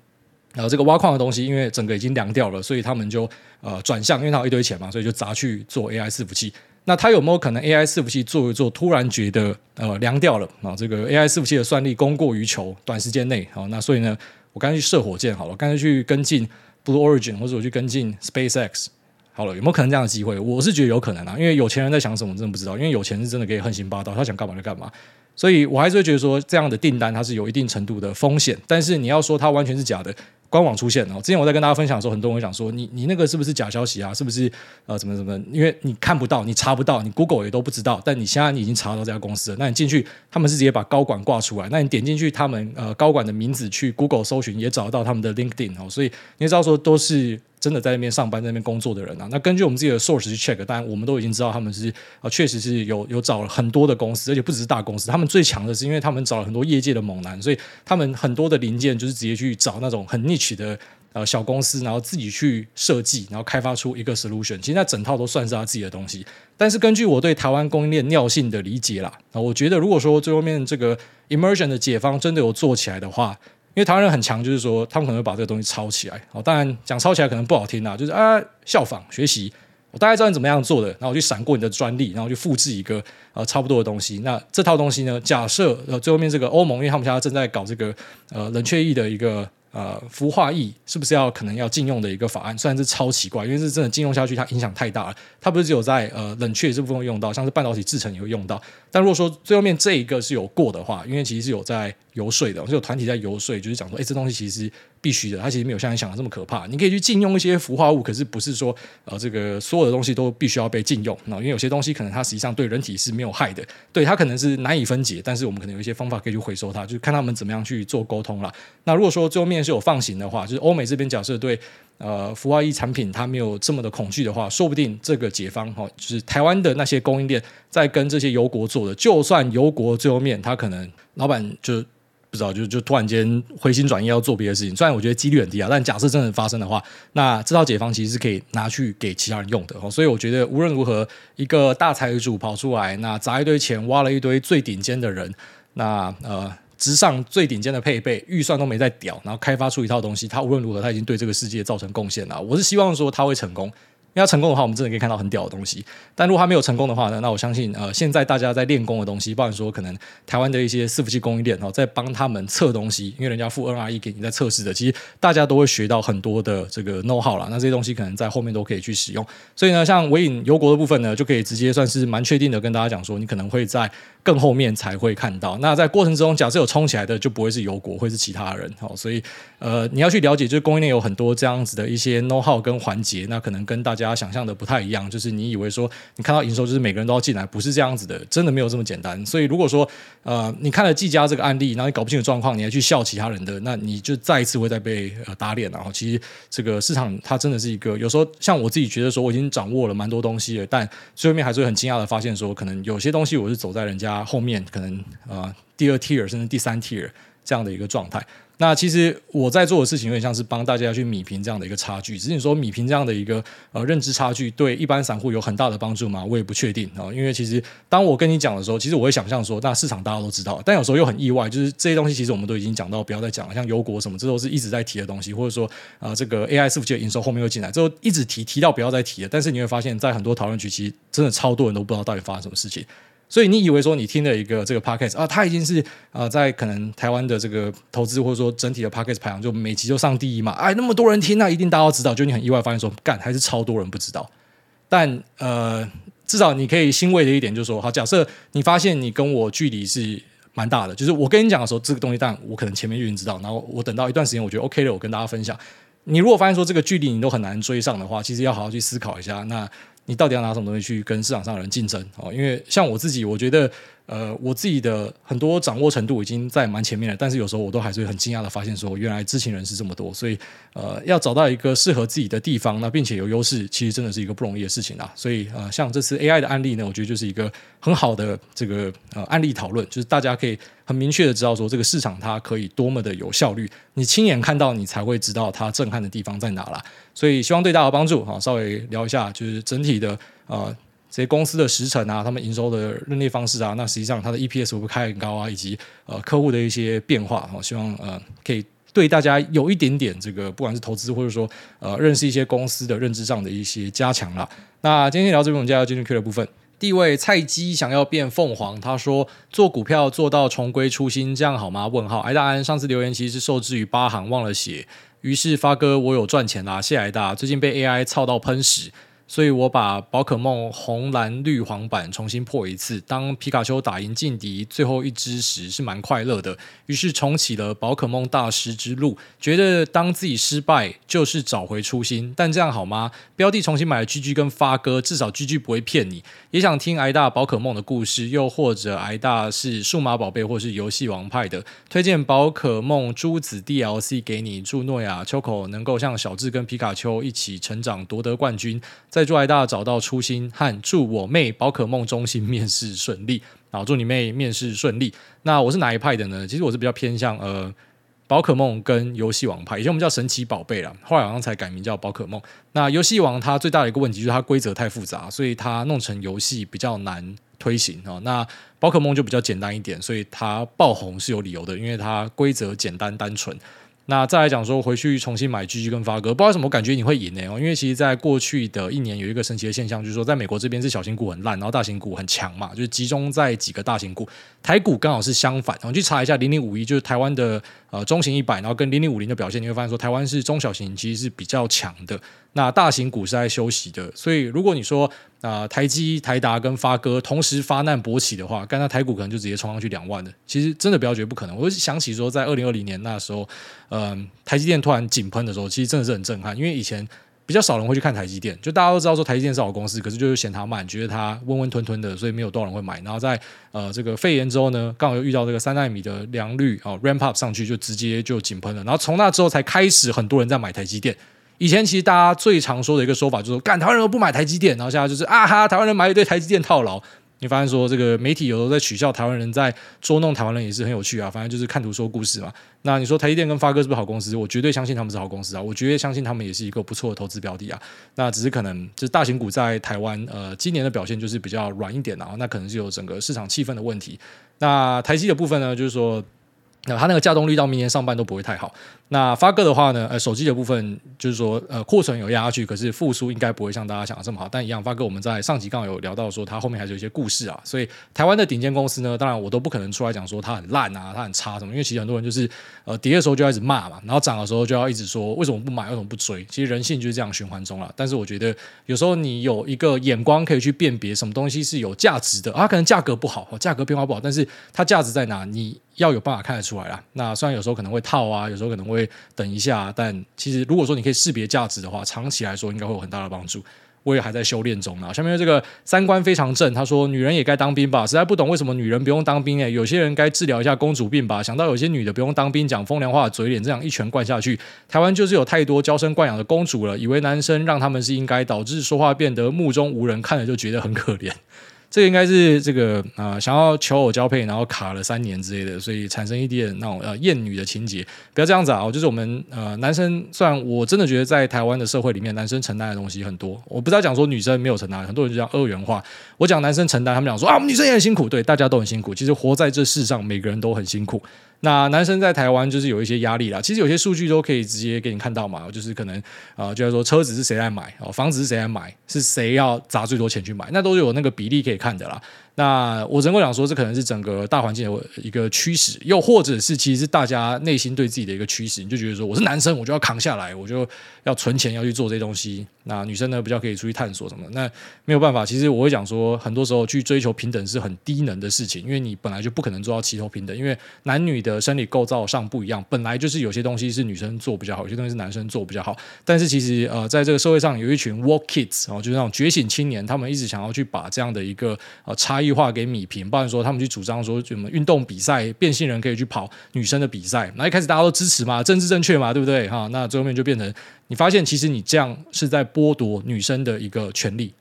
然后这个挖矿的东西因为整个已经凉掉了，所以他们就呃转向，因为他有一堆钱嘛，所以就砸去做 AI 伺服器。那他有没有可能 AI 伺服器做一做，突然觉得呃凉掉了啊？这个 AI 伺服器的算力供过于求，短时间内好，那所以呢，我干脆去射火箭好了，干脆去跟进 Blue Origin 或者我去跟进 SpaceX 好了，有没有可能这样的机会？我是觉得有可能啊，因为有钱人在想什么，我真的不知道。因为有钱是真的可以横行霸道，他想干嘛就干嘛。所以我还是会觉得说，这样的订单它是有一定程度的风险，但是你要说它完全是假的。官网出现哦，之前我在跟大家分享的时候，很多人会讲说，你你那个是不是假消息啊？是不是呃怎么怎么？因为你看不到，你查不到，你 Google 也都不知道。但你现在你已经查到这家公司了，那你进去，他们是直接把高管挂出来。那你点进去，他们呃高管的名字去 Google 搜寻，也找得到他们的 LinkedIn 哦。所以你知道说都是。真的在那边上班，在那边工作的人啊，那根据我们自己的 source 去 check，当然我们都已经知道他们是啊，确实是有有找了很多的公司，而且不只是大公司。他们最强的是，因为他们找了很多业界的猛男，所以他们很多的零件就是直接去找那种很 nic niche 的呃小公司，然后自己去设计，然后开发出一个 solution。其实那整套都算是他自己的东西。但是根据我对台湾供应链尿性的理解啦，啊，我觉得如果说最后面这个 immersion 的解方真的有做起来的话。因为台湾人很强，就是说他们可能会把这个东西抄起来。哦，当然讲抄起来可能不好听啊，就是啊效仿学习。我大概知道你怎么样做的，然后我去闪过你的专利，然后去复制一个呃差不多的东西。那这套东西呢，假设呃最后面这个欧盟，因为他们现在正在搞这个呃冷却液的一个。呃，氟化液是不是要可能要禁用的一个法案？虽然是超奇怪，因为是真的禁用下去，它影响太大了。它不是只有在呃冷却这部分用到，像是半导体制程也会用到。但如果说最后面这一个是有过的话，因为其实是有在游说的，是有团体在游说，就是讲说，哎，这东西其实必须的，它其实没有像你想的这么可怕。你可以去禁用一些氟化物，可是不是说呃这个所有的东西都必须要被禁用。那因为有些东西可能它实际上对人体是没有害的，对它可能是难以分解，但是我们可能有一些方法可以去回收它，就是看他们怎么样去做沟通啦。那如果说最后面是有放行的话，就是欧美这边假设对呃氟化一产品它没有这么的恐惧的话，说不定这个解方哈，就是台湾的那些供应链在跟这些油国做的，就算油国最后面他可能老板就不知道就就突然间回心转意要做别的事情，虽然我觉得几率很低啊，但假设真的发生的话，那这套解方其实是可以拿去给其他人用的。所以我觉得无论如何，一个大财主跑出来，那砸一堆钱挖了一堆最顶尖的人，那呃。直上最顶尖的配备，预算都没在屌，然后开发出一套东西，他无论如何他已经对这个世界造成贡献了。我是希望说他会成功。要成功的话，我们真的可以看到很屌的东西。但如果他没有成功的话呢？那我相信，呃，现在大家在练功的东西，包含说可能台湾的一些伺服器供应链哦，在帮他们测东西，因为人家付 NRE 给你在测试的，其实大家都会学到很多的这个 know how 啦。那这些东西可能在后面都可以去使用。所以呢，像纬颖油国的部分呢，就可以直接算是蛮确定的跟大家讲说，你可能会在更后面才会看到。那在过程之中，假设有冲起来的，就不会是油国，会是其他人。好，所以呃，你要去了解，就是供应链有很多这样子的一些 know how 跟环节，那可能跟大家大家想象的不太一样，就是你以为说你看到营收就是每个人都要进来，不是这样子的，真的没有这么简单。所以如果说呃你看了技嘉这个案例，然后你搞不清楚状况，你还去笑其他人的，那你就再一次会再被呃打脸。然后其实这个市场它真的是一个，有时候像我自己觉得说我已经掌握了蛮多东西了，但最后面还是会很惊讶的发现说，可能有些东西我是走在人家后面，可能呃第二 tier 甚至第三 tier 这样的一个状态。那其实我在做的事情有点像是帮大家去弭平这样的一个差距。只是你说弭平这样的一个呃认知差距，对一般散户有很大的帮助吗？我也不确定啊。因为其实当我跟你讲的时候，其实我会想象说，那市场大家都知道，但有时候又很意外，就是这些东西其实我们都已经讲到，不要再讲了。像油国什么，这都是一直在提的东西，或者说啊、呃，这个 AI 伺服器的营收后面又进来，之后一直提提到不要再提了。但是你会发现在很多讨论区，其实真的超多人都不知道到底发生什么事情。所以你以为说你听了一个这个 podcast 啊，它已经是、呃，在可能台湾的这个投资或者说整体的 podcast 排行，就每集就上第一嘛？哎，那么多人听，那一定大家都知道。就你很意外发现说，干还是超多人不知道。但呃，至少你可以欣慰的一点就是说，好，假设你发现你跟我距离是蛮大的，就是我跟你讲的时候，这个东西，但我可能前面就已经知道，然后我等到一段时间，我觉得 OK 了，我跟大家分享。你如果发现说这个距离你都很难追上的话，其实要好好去思考一下那。你到底要拿什么东西去跟市场上的人竞争？哦，因为像我自己，我觉得，呃，我自己的很多掌握程度已经在蛮前面了，但是有时候我都还是很惊讶的发现，说原来知情人士这么多，所以呃，要找到一个适合自己的地方，那并且有优势，其实真的是一个不容易的事情啊。所以呃，像这次 AI 的案例呢，我觉得就是一个很好的这个呃案例讨论，就是大家可以很明确的知道说这个市场它可以多么的有效率，你亲眼看到，你才会知道它震撼的地方在哪啦。所以希望对大家帮助啊。稍微聊一下，就是整体的呃。这些公司的时程啊，他们营收的认列方式啊，那实际上它的 EPS 会不会开很高啊，以及呃客户的一些变化，我希望呃可以对大家有一点点这个不管是投资或者说呃认识一些公司的认知上的一些加强啦。那今天聊这边，我们就要进入 Q 的部分。第一位菜鸡想要变凤凰，他说做股票做到重归初心，这样好吗？问号。艾大安上次留言其实是受制于八行忘了写，于是发哥我有赚钱啦，谢谢挨大。最近被 AI 操到喷屎。所以我把宝可梦红蓝绿黄版重新破一次，当皮卡丘打赢劲敌最后一只时是蛮快乐的，于是重启了宝可梦大师之路，觉得当自己失败就是找回初心，但这样好吗？标的重新买了 GG 跟发哥，至少 GG 不会骗你。也想听挨大宝可梦的故事，又或者挨大是数码宝贝或是游戏王派的，推荐宝可梦珠子 DLC 给你，祝诺亚秋口能够像小智跟皮卡丘一起成长，夺得冠军。再祝挨大找到初心，和祝我妹宝可梦中心面试顺利。好，祝你妹面试顺利。那我是哪一派的呢？其实我是比较偏向呃宝可梦跟游戏王派，以前我们叫神奇宝贝啦，后来好像才改名叫宝可梦。那游戏王它最大的一个问题就是它规则太复杂，所以它弄成游戏比较难推行哦。那宝可梦就比较简单一点，所以它爆红是有理由的，因为它规则简单单纯。那再来讲说，回去重新买 GG 跟发哥，不知道什么感觉你会赢呢？因为其实，在过去的一年有一个神奇的现象，就是说，在美国这边是小型股很烂，然后大型股很强嘛，就是集中在几个大型股。台股刚好是相反，我们去查一下零零五一，就是台湾的呃中型一百，然后跟零零五零的表现，你会发现说，台湾是中小型其实是比较强的，那大型股是在休息的。所以如果你说，啊、台积、台达跟发哥同时发难勃起的话，刚才台股可能就直接冲上去两万的。其实真的不要觉得不可能。我想起说，在二零二零年那时候，嗯、台积电突然井喷的时候，其实真的是很震撼。因为以前比较少人会去看台积电，就大家都知道说台积电是好公司，可是就是嫌它慢，觉得它温温吞吞的，所以没有多少人会买。然后在呃这个肺炎之后呢，刚好又遇到这个三奈米的良率啊、ramp up 上去，就直接就井喷了。然后从那之后才开始很多人在买台积电。以前其实大家最常说的一个说法就是说，干台湾人都不买台积电，然后现在就是啊哈，台湾人买一堆台积电套牢。你发现说这个媒体有时候在取笑台湾人，在捉弄台湾人也是很有趣啊。反正就是看图说故事嘛。那你说台积电跟发哥是不是好公司？我绝对相信他们是好公司啊，我绝对相信他们也是一个不错的投资标的啊。那只是可能就是大型股在台湾呃今年的表现就是比较软一点啊，那可能是有整个市场气氛的问题。那台积的部分呢，就是说。那它那个稼动率到明年上半都不会太好。那发哥的话呢，呃，手机的部分就是说，呃，库存有压下去，可是复苏应该不会像大家想的这么好。但一样，发哥我们在上集刚好有聊到说，它后面还是有一些故事啊。所以台湾的顶尖公司呢，当然我都不可能出来讲说它很烂啊，它很差什么，因为其实很多人就是呃跌的时候就要一直骂嘛，然后涨的时候就要一直说为什么不买，为什么不追。其实人性就是这样循环中了。但是我觉得有时候你有一个眼光可以去辨别什么东西是有价值的啊，可能价格不好，价格变化不好，但是它价值在哪？你。要有办法看得出来啦。那虽然有时候可能会套啊，有时候可能会会等一下，但其实如果说你可以识别价值的话，长期来说应该会有很大的帮助。我也还在修炼中呢。下面这个三观非常正，他说：“女人也该当兵吧？实在不懂为什么女人不用当兵诶、有些人该治疗一下公主病吧？想到有些女的不用当兵，讲风凉话的嘴脸，这样一拳灌下去，台湾就是有太多娇生惯养的公主了，以为男生让他们是应该，导致说话变得目中无人，看了就觉得很可怜。”这个应该是这个啊、想要求偶交配，然后卡了三年之类的，所以产生一点那种呃厌女的情节。不要这样子啊！就是我们呃男生，虽然我真的觉得在台湾的社会里面，男生承担的东西很多。我不知道讲说女生没有承担，很多人就讲二元化。我讲男生承担，他们讲说啊，我们女生也很辛苦，对，大家都很辛苦。其实活在这世上，每个人都很辛苦。那男生在台湾就是有一些压力啦，其实有些数据都可以直接给你看到嘛，就是可能啊、就是说车子是谁来买哦，房子是谁来买，是谁要砸最多钱去买，那都有那个比例可以看的啦。那我能够讲说，这可能是整个大环境的一个趋势，又或者是其实是大家内心对自己的一个趋势，你就觉得说我是男生，我就要扛下来，我就要存钱要去做这些东西。那女生呢，比较可以出去探索什么？那没有办法，其实我会讲说，很多时候去追求平等是很低能的事情，因为你本来就不可能做到齐头平等，因为男女的生理构造上不一样，本来就是有些东西是女生做比较好，有些东西是男生做比较好。但是其实呃，在这个社会上有一群 woke kids 然哦，就是那种觉醒青年，他们一直想要去把这样的一个呃差异。异化给米平，不然说他们去主张说什么运动比赛变性人可以去跑女生的比赛，那一开始大家都支持嘛，政治正确嘛，对不对？哈，那最后面就变成你发现其实你这样是在剥夺女生的一个权利。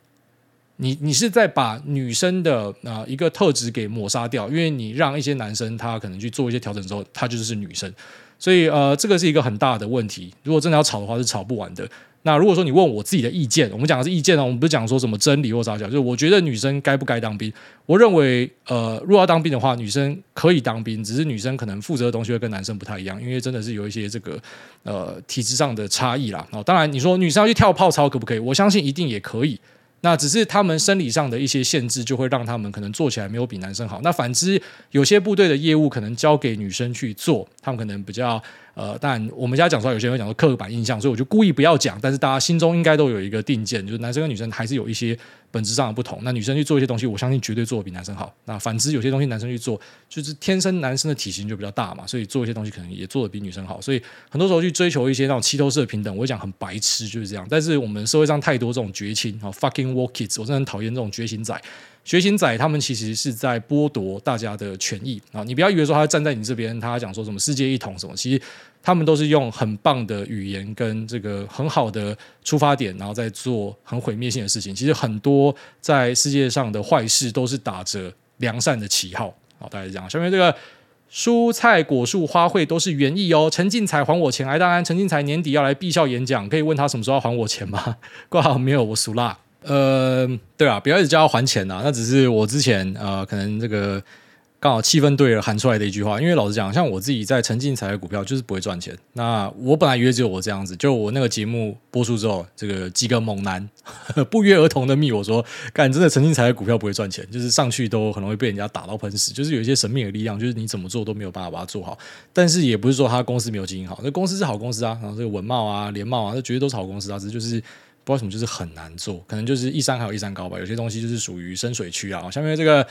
你你是在把女生的啊、一个特质给抹杀掉，因为你让一些男生他可能去做一些调整之后，他就是女生，所以呃这个是一个很大的问题。如果真的要吵的话，是吵不完的。那如果说你问我自己的意见，我们讲的是意见哦，我们不是讲说什么真理或啥讲，就是我觉得女生该不该当兵？我认为呃，如果要当兵的话，女生可以当兵，只是女生可能负责的东西会跟男生不太一样，因为真的是有一些这个呃体质上的差异啦。哦，当然你说女生要去跳炮操可不可以？我相信一定也可以。那只是他们生理上的一些限制，就会让他们可能做起来没有比男生好。那反之，有些部队的业务可能交给女生去做，他们可能比较。呃，但我们家讲出来，有些人会讲说刻板印象，所以我就故意不要讲。但是大家心中应该都有一个定见，就是男生跟女生还是有一些本质上的不同。那女生去做一些东西，我相信绝对做得比男生好。那反之，有些东西男生去做，就是天生男生的体型就比较大嘛，所以做一些东西可能也做得比女生好。所以很多时候去追求一些那种齐头式的平等，我会讲很白痴就是这样。但是我们社会上太多这种绝情啊，fucking woke kids，我真的很讨厌这种绝情仔。觉醒仔他们其实是在剥夺大家的权益啊！你不要以为说他站在你这边，他讲说什么世界一统什么，其实他们都是用很棒的语言跟这个很好的出发点，然后在做很毁灭性的事情。其实很多在世界上的坏事都是打着良善的旗号。好，大概是这样。下面这个蔬菜果树花卉都是园艺哦。陈进财还我钱，哎，当然陈进财年底要来毕校演讲，可以问他什么时候要还我钱吗？(laughs) 挂号没有，我属辣。呃，对啊，不要一直叫他还钱呐，那只是我之前呃，可能这个刚好气氛对了喊出来的一句话。因为老实讲，像我自己在沉浸财的股票就是不会赚钱。那我本来以为只有我这样子，就我那个节目播出之后，这个几个猛男 (laughs) 不约而同的密我说，干真的沉浸财的股票不会赚钱，就是上去都可能会被人家打到喷死，就是有一些神秘的力量，就是你怎么做都没有办法把它做好。但是也不是说他公司没有经营好，那公司是好公司啊，然后这个文茂啊、联茂啊，这绝对都是好公司啊，只是就是。不知道什么，就是很难做，可能就是一山还有一山高吧。有些东西就是属于深水区啊。下面这个。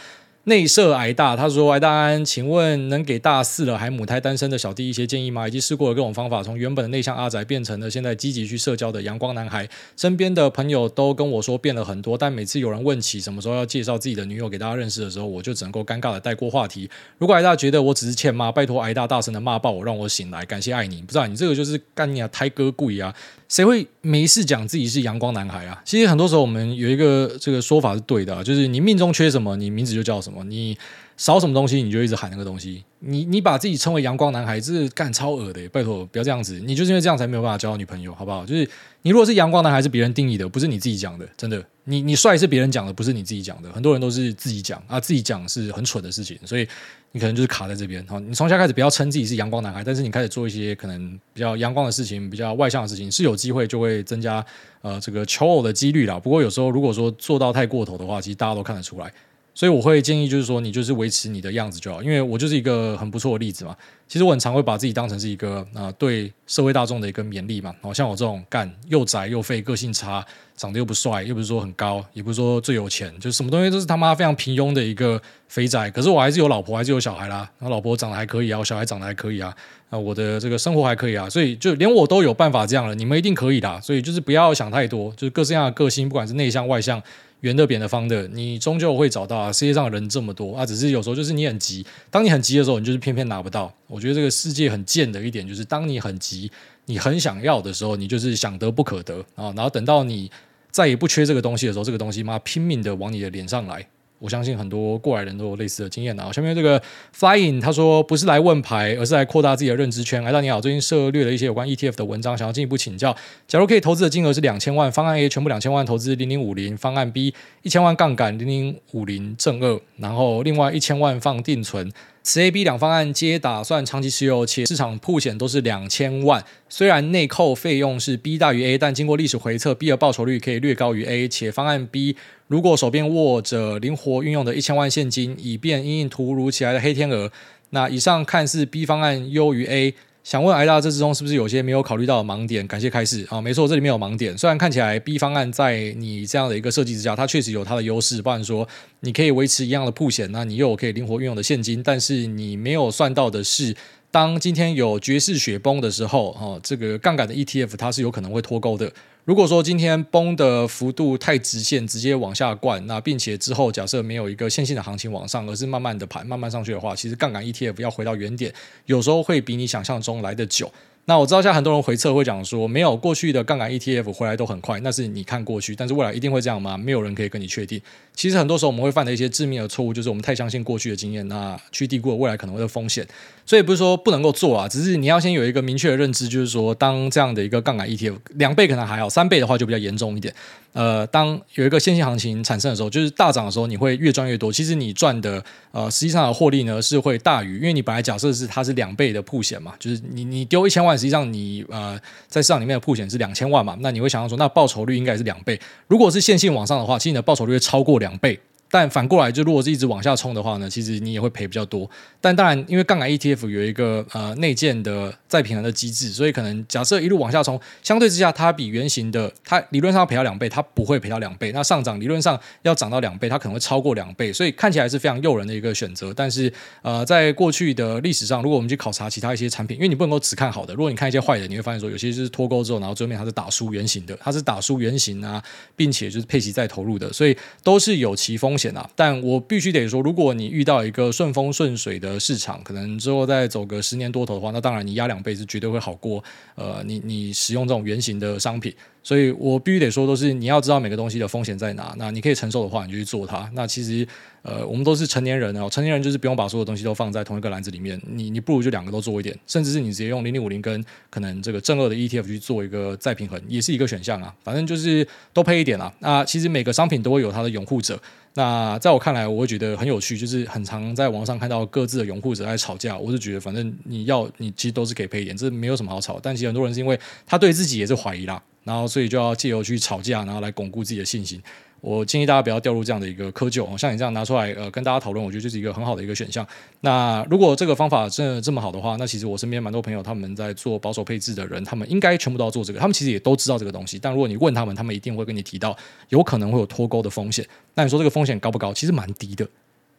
内设癌大，他说：“癌大安，请问能给大四了还母胎单身的小弟一些建议吗？以及试过的各种方法，从原本的内向阿宅变成了现在积极去社交的阳光男孩。身边的朋友都跟我说变了很多，但每次有人问起什么时候要介绍自己的女友给大家认识的时候，我就只能够尴尬的带过话题。如果癌大觉得我只是欠骂，拜托癌大大声的骂爆我，让我醒来。感谢爱你。不知道你这个就是干你啊，胎哥贵啊！谁会没事讲自己是阳光男孩啊？其实很多时候我们有一个这个说法是对的，就是你命中缺什么，你名字就叫什么。你少什么东西，你就一直喊那个东西。你你把自己称为阳光男孩，这是干超恶的，拜托不要这样子。你就是因为这样才没有办法交到女朋友，好不好？就是你如果是阳光男孩，是别人定义的，不是你自己讲的，真的。你你帅是别人讲的，不是你自己讲的。很多人都是自己讲啊，自己讲是很蠢的事情，所以你可能就是卡在这边。好，你从现在开始不要称自己是阳光男孩，但是你开始做一些可能比较阳光的事情，比较外向的事情，是有机会就会增加呃这个求偶的几率啦。不过有时候如果说做到太过头的话，其实大家都看得出来。所以我会建议，就是说你就是维持你的样子就好，因为我就是一个很不错的例子嘛。其实我很常会把自己当成是一个啊、对社会大众的一个勉励嘛。然后像我这种干又宅又废、个性差、长得又不帅，又不是说很高，也不是说最有钱，就是什么东西都是他妈非常平庸的一个肥宅。可是我还是有老婆，还是有小孩啦。然后老婆长得还可以啊，我小孩长得还可以啊，啊，我的这个生活还可以啊。所以就连我都有办法这样了，你们一定可以的。所以就是不要想太多，就是各式各样的个性，不管是内向外向。圆的、扁的、方的，你终究会找到啊！世界上人这么多啊，只是有时候就是你很急。当你很急的时候，你就是偏偏拿不到。我觉得这个世界很贱的一点就是，当你很急、你很想要的时候，你就是想得不可得啊。然后等到你再也不缺这个东西的时候，这个东西妈拼命的往你的脸上来。我相信很多过来人都有类似的经验啊。下面这个 Flying 他说不是来问牌，而是来扩大自己的认知圈。哎，大你好，最近涉略了一些有关 ETF 的文章，想要进一步请教。假如可以投资的金额是两千万，方案 A 全部两千万投资零零五零，方案 B 一千万杠杆零零五零正二，然后另外一千万放定存。此 A、B 两方案皆打算长期持有，且市场铺险都是两千万。虽然内扣费用是 B 大于 A，但经过历史回测，B 的报酬率可以略高于 A。且方案 B 如果手边握着灵活运用的一千万现金，以便因应突如其来的黑天鹅，那以上看似 B 方案优于 A。想问挨大，这之中是不是有些没有考虑到的盲点？感谢开示啊，没错，这里面有盲点。虽然看起来 B 方案在你这样的一个设计之下，它确实有它的优势，不然说你可以维持一样的铺险，那你又有可以灵活运用的现金，但是你没有算到的是，当今天有爵士雪崩的时候，哦，这个杠杆的 ETF 它是有可能会脱钩的。如果说今天崩的幅度太直线，直接往下灌，那并且之后假设没有一个线性的行情往上，而是慢慢的盘，慢慢上去的话，其实杠杆 ETF 要回到原点，有时候会比你想象中来得久。那我知道像很多人回撤会讲说，没有过去的杠杆 ETF 回来都很快，那是你看过去，但是未来一定会这样吗？没有人可以跟你确定。其实很多时候我们会犯的一些致命的错误，就是我们太相信过去的经验，那去低估了未来可能会的风险。所以不是说不能够做啊，只是你要先有一个明确的认知，就是说当这样的一个杠杆 ETF 两倍可能还好，三倍的话就比较严重一点。呃，当有一个线性行情产生的时候，就是大涨的时候，你会越赚越多。其实你赚的呃，实际上的获利呢是会大于，因为你本来假设是它是两倍的铺险嘛，就是你你丢一千万，实际上你呃在市场里面的铺险是两千万嘛，那你会想象说，那报酬率应该是两倍。如果是线性往上的话，其实你的报酬率会超过两倍。但反过来，就如果是一直往下冲的话呢，其实你也会赔比较多。但当然，因为杠杆 ETF 有一个呃内建的再平衡的机制，所以可能假设一路往下冲，相对之下它比原型的它理论上要赔到两倍，它不会赔到两倍。那上涨理论上要涨到两倍，它可能会超过两倍，所以看起来是非常诱人的一个选择。但是呃，在过去的历史上，如果我们去考察其他一些产品，因为你不能够只看好的，如果你看一些坏的，你会发现说有些是脱钩之后，然后最后面它是打输原型的，它是打输原型啊，并且就是配息再投入的，所以都是有其风险但我必须得说，如果你遇到一个顺风顺水的市场，可能之后再走个十年多头的话，那当然你压两倍是绝对会好过，呃，你你使用这种圆形的商品。所以我必须得说，都是你要知道每个东西的风险在哪，那你可以承受的话，你就去做它。那其实，呃，我们都是成年人哦，成年人就是不用把所有东西都放在同一个篮子里面，你你不如就两个都做一点，甚至是你直接用零零五零跟可能这个正二的 ETF 去做一个再平衡，也是一个选项啊。反正就是都配一点啦。那其实每个商品都会有它的拥护者。那在我看来，我会觉得很有趣，就是很常在网上看到各自的拥护者在吵架。我是觉得，反正你要你其实都是可以配一点，这没有什么好吵。但其实很多人是因为他对自己也是怀疑啦。然后，所以就要借由去吵架，然后来巩固自己的信心。我建议大家不要掉入这样的一个窠臼。像你这样拿出来，呃，跟大家讨论，我觉得这是一个很好的一个选项。那如果这个方法真的这么好的话，那其实我身边蛮多朋友他们在做保守配置的人，他们应该全部都要做这个。他们其实也都知道这个东西，但如果你问他们，他们一定会跟你提到有可能会有脱钩的风险。那你说这个风险高不高？其实蛮低的。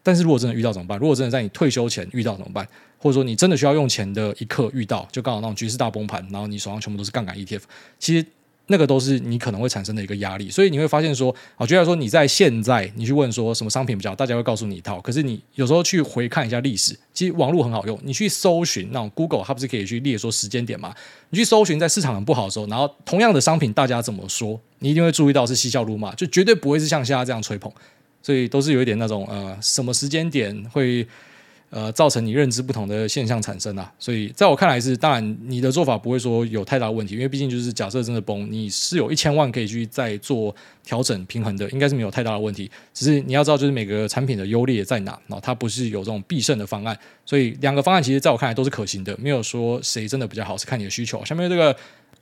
但是如果真的遇到怎么办？如果真的在你退休前遇到怎么办？或者说你真的需要用钱的一刻遇到，就刚好那种局势大崩盘，然后你手上全部都是杠杆 ETF，其实。那个都是你可能会产生的一个压力，所以你会发现说，啊，就像说你在现在你去问说什么商品比较，大家会告诉你一套。可是你有时候去回看一下历史，其实网络很好用，你去搜寻那种 Google，它不是可以去列说时间点吗？你去搜寻在市场很不好的时候，然后同样的商品大家怎么说，你一定会注意到是嬉笑怒骂，就绝对不会是像现在这样吹捧，所以都是有一点那种呃，什么时间点会。呃，造成你认知不同的现象产生啊，所以在我看来是，当然你的做法不会说有太大问题，因为毕竟就是假设真的崩，你是有一千万可以去再做调整平衡的，应该是没有太大的问题。只是你要知道，就是每个产品的优劣在哪，然后它不是有这种必胜的方案，所以两个方案其实在我看来都是可行的，没有说谁真的比较好，是看你的需求。下面这个。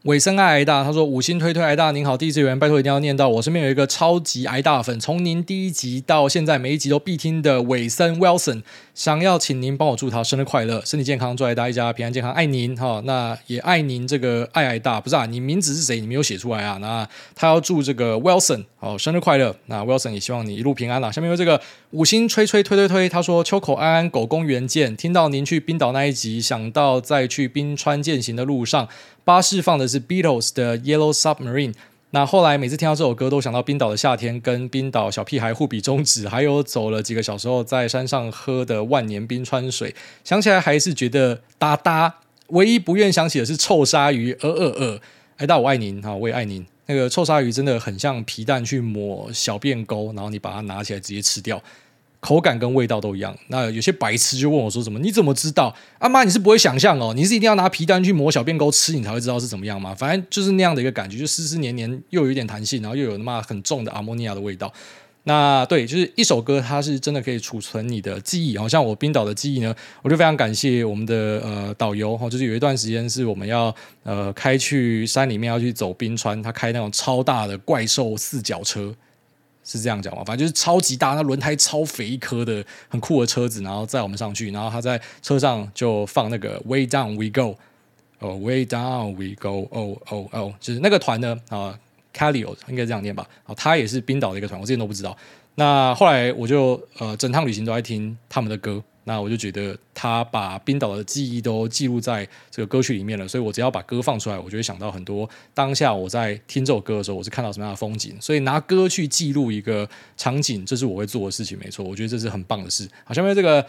尾生爱挨大，他说五星推推挨大，您好，第一次留言，拜托一定要念到。我身边有一个超级挨大粉，从您第一集到现在每一集都必听的尾生 Wilson，想要请您帮我祝他生日快乐，身体健康，祝挨大一家平安健康，爱您哈。那也爱您这个爱挨大，不是啊？你名字是谁？你没有写出来啊？那他要祝这个 Wilson 好生日快乐。那 Wilson 也希望你一路平安啦。下面有这个五星吹吹推推推，他说秋口安安，狗公园见。听到您去冰岛那一集，想到在去冰川健行的路上。巴士放的是 Beatles 的 Yellow Submarine，那后来每次听到这首歌，都想到冰岛的夏天，跟冰岛小屁孩互比中指，还有走了几个小时候在山上喝的万年冰川水，想起来还是觉得哒哒。唯一不愿想起的是臭鲨鱼，呃呃呃，哎，大我爱您哈，我也爱您。那个臭鲨鱼真的很像皮蛋去抹小便沟，然后你把它拿起来直接吃掉。口感跟味道都一样。那有些白痴就问我说：“什么？你怎么知道？阿妈，你是不会想象哦，你是一定要拿皮蛋去磨小便沟吃，你才会知道是怎么样吗？反正就是那样的一个感觉，就湿湿黏黏，又有一点弹性，然后又有那么很重的阿摩尼亚的味道。那对，就是一首歌，它是真的可以储存你的记忆。好像我冰岛的记忆呢，我就非常感谢我们的呃导游哈，就是有一段时间是我们要呃开去山里面要去走冰川，他开那种超大的怪兽四脚车。”是这样讲吗？反正就是超级大，那轮胎超肥一颗的，很酷的车子，然后载我们上去，然后他在车上就放那个 Way Down We Go，哦、Way Down We Go，哦哦哦，就是那个团呢啊，Callio 应该这样念吧？啊，他也是冰岛的一个团，我之前都不知道。那后来我就呃整趟旅行都在听他们的歌，那我就觉得他把冰岛的记忆都记录在这个歌曲里面了，所以我只要把歌放出来，我就会想到很多当下我在听这首歌的时候，我是看到什么样的风景。所以拿歌去记录一个场景，这是我会做的事情，没错，我觉得这是很棒的事。好，下面这个。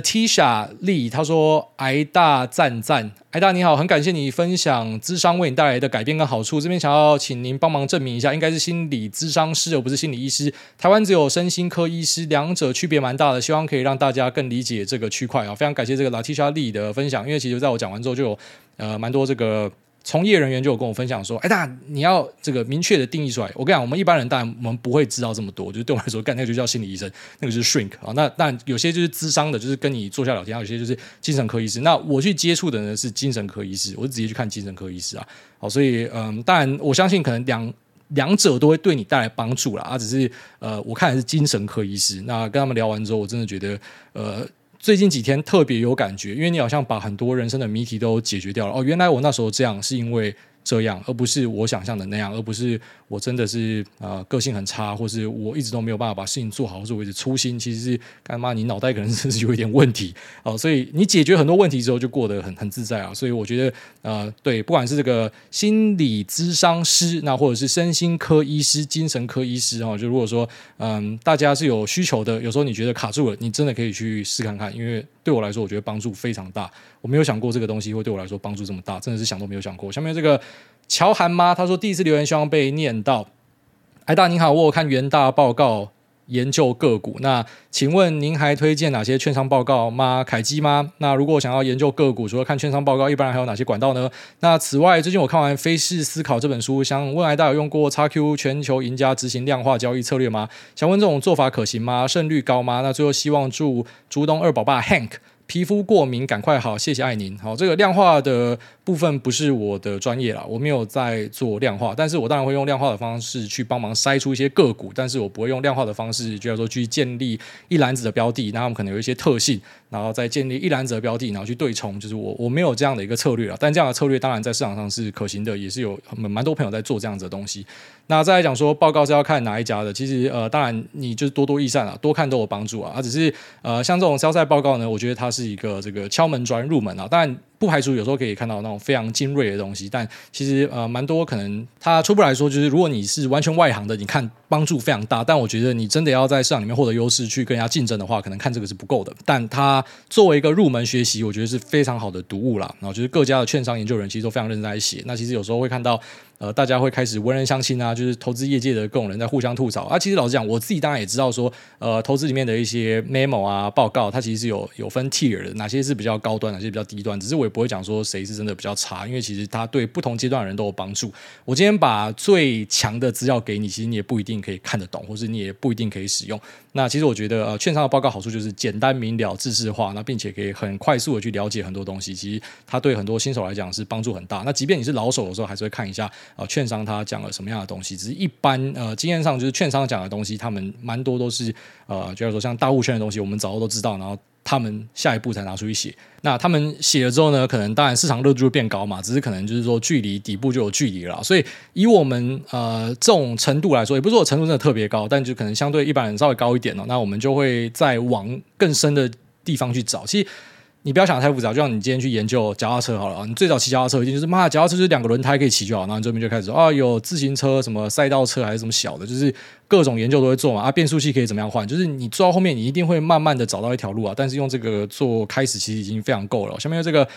Tisha Lee 他说：“挨大赞赞，挨大你好，很感谢你分享咨商为你带来的改变跟好处。这边想要请您帮忙证明一下，应该是心理咨商师而不是心理医师。台湾只有身心科医师，两者区别蛮大的，希望可以让大家更理解这个区块啊。非常感谢这个 Tisha Lee 的分享，因为其实在我讲完之后就有呃蛮多这个。”从业人员就有跟我分享说：“哎，大你要这个明确的定义出来。我跟你讲，我们一般人当然我们不会知道这么多。就是对我来说，干那个就叫心理医生，那个就是 shrink 啊。那但有些就是咨商的，就是跟你坐下聊天；有些就是精神科医师。那我去接触的呢是精神科医师，我就直接去看精神科医师啊。好，所以嗯，当然我相信可能两两者都会对你带来帮助啦。啊，只是呃，我看的是精神科医师。那跟他们聊完之后，我真的觉得呃。”最近几天特别有感觉，因为你好像把很多人生的谜题都解决掉了。哦，原来我那时候这样是因为。这样，而不是我想象的那样，而不是我真的是呃个性很差，或是我一直都没有办法把事情做好，或是我一直粗心。其实是干嘛？你脑袋可能是有一点问题哦。所以你解决很多问题之后，就过得很很自在啊。所以我觉得呃，对，不管是这个心理咨商师，那或者是身心科医师、精神科医师哦，就如果说嗯、大家是有需求的，有时候你觉得卡住了，你真的可以去试看看，因为对我来说，我觉得帮助非常大。我没有想过这个东西会对我来说帮助这么大，真的是想都没有想过。下面这个。乔涵妈，她说第一次留言希望被念到。哎，大你好，我有看元大报告研究个股，那请问您还推荐哪些券商报告吗？凯基吗？那如果想要研究个股，除了看券商报告，一般还有哪些管道呢？那此外，最近我看完《非市思考》这本书，想问哎大有用过 XQ 全球赢家执行量化交易策略吗？想问这种做法可行吗？胜率高吗？那最后希望祝竹东二宝爸 Hank。皮肤过敏，赶快好，谢谢爱您。好，这个量化的部分不是我的专业啦，我没有在做量化，但是我当然会用量化的方式去帮忙筛出一些个股，但是我不会用量化的方式，就要说去建立一篮子的标的，那他们可能有一些特性，然后再建立一篮子的标的，然后去对冲，就是我我没有这样的一个策略啊，但这样的策略当然在市场上是可行的，也是有蛮蛮多朋友在做这样子的东西。那再来讲说报告是要看哪一家的，其实呃，当然你就是多多益善啊，多看都有帮助啊。啊，只是呃，像这种销售报告呢，我觉得它是一个这个敲门砖入门啊，当然。不排除有时候可以看到那种非常精锐的东西，但其实呃蛮多可能它初步来说就是如果你是完全外行的，你看帮助非常大。但我觉得你真的要在市场里面获得优势去跟人家竞争的话，可能看这个是不够的。但它作为一个入门学习，我觉得是非常好的读物啦。然后就是各家的券商研究人其实都非常认真在写。那其实有时候会看到呃大家会开始文人相亲啊，就是投资业界的各种人在互相吐槽啊。其实老实讲，我自己当然也知道说呃投资里面的一些 memo 啊报告，它其实是有有分 tier 的，哪些是比较高端，哪些比较低端。只是我也不会讲说谁是。真的比较差，因为其实它对不同阶段的人都有帮助。我今天把最强的资料给你，其实你也不一定可以看得懂，或是你也不一定可以使用。那其实我觉得，呃，券商的报告好处就是简单明了、制式化，那并且可以很快速的去了解很多东西。其实它对很多新手来讲是帮助很大。那即便你是老手的时候，还是会看一下，呃，券商他讲了什么样的东西。只是一般，呃，经验上就是券商讲的东西，他们蛮多都是，呃，就是说像大物圈的东西，我们早都知道，然后。他们下一步才拿出去写，那他们写了之后呢，可能当然市场热度就变高嘛，只是可能就是说距离底部就有距离了，所以以我们呃这种程度来说，也不是说程度真的特别高，但就可能相对一般人稍微高一点哦，那我们就会再往更深的地方去找，其实。你不要想太复杂，就像你今天去研究脚踏车好了啊。你最早骑脚踏车一定就是妈，脚踏车就是两个轮胎可以骑就好。然后你这边就开始说啊，有自行车什么赛道车还是什么小的，就是各种研究都会做嘛。啊，变速器可以怎么样换？就是你做到后面，你一定会慢慢的找到一条路啊。但是用这个做开始，其实已经非常够了。下面这个。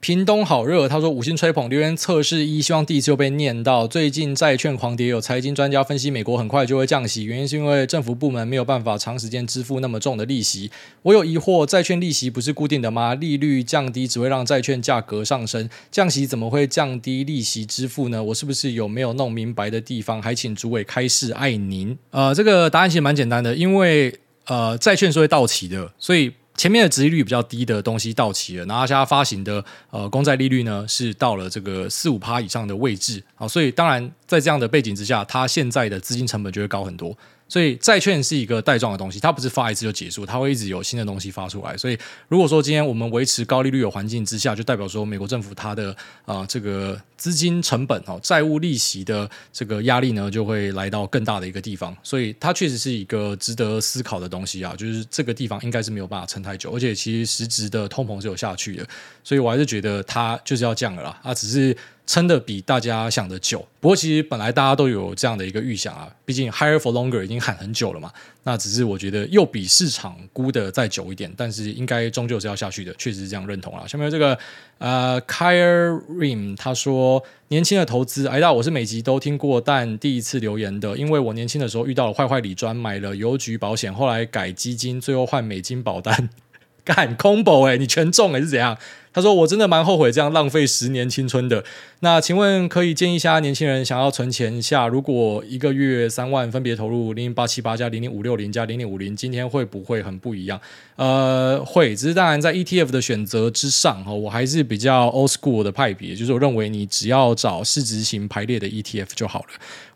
屏东好热，他说五星吹捧留言测试一，希望第一次又被念到。最近债券狂跌，有财经专家分析美国很快就会降息，原因是因为政府部门没有办法长时间支付那么重的利息。我有疑惑，债券利息不是固定的吗？利率降低只会让债券价格上升，降息怎么会降低利息支付呢？我是不是有没有弄明白的地方？还请主委开示，爱您。呃，这个答案其实蛮简单的，因为呃债券是会到期的，所以。前面的殖利率比较低的东西到期了，然后现在发行的呃公债利率呢是到了这个四五趴以上的位置啊，所以当然在这样的背景之下，它现在的资金成本就会高很多。所以债券是一个带状的东西，它不是发一次就结束，它会一直有新的东西发出来。所以如果说今天我们维持高利率的环境之下，就代表说美国政府它的啊、这个资金成本哦，债务利息的这个压力呢，就会来到更大的一个地方。所以它确实是一个值得思考的东西啊，就是这个地方应该是没有办法撑太久，而且其实实质的通膨是有下去的，所以我还是觉得它就是要降了啦，啊，只是。撑得比大家想的久，不过其实本来大家都有这样的一个预想啊，毕竟 higher for longer 已经喊很久了嘛。那只是我觉得又比市场估的再久一点，但是应该终究是要下去的，确实是这样认同了。下面这个呃 k y r i m 他说，年轻的投资，哎呀，我是每集都听过，但第一次留言的，因为我年轻的时候遇到了坏坏李专，买了邮局保险，后来改基金，最后换美金保单，(laughs) 干 combo 哎，你全中哎是怎样？他说：“我真的蛮后悔这样浪费十年青春的。那请问可以建议一下年轻人想要存钱下，如果一个月三万分别投入零零八七八加零零五六零加零零五零，今天会不会很不一样？呃，会，只是当然在 ETF 的选择之上哈，我还是比较 old school 的派别，就是我认为你只要找市值型排列的 ETF 就好了。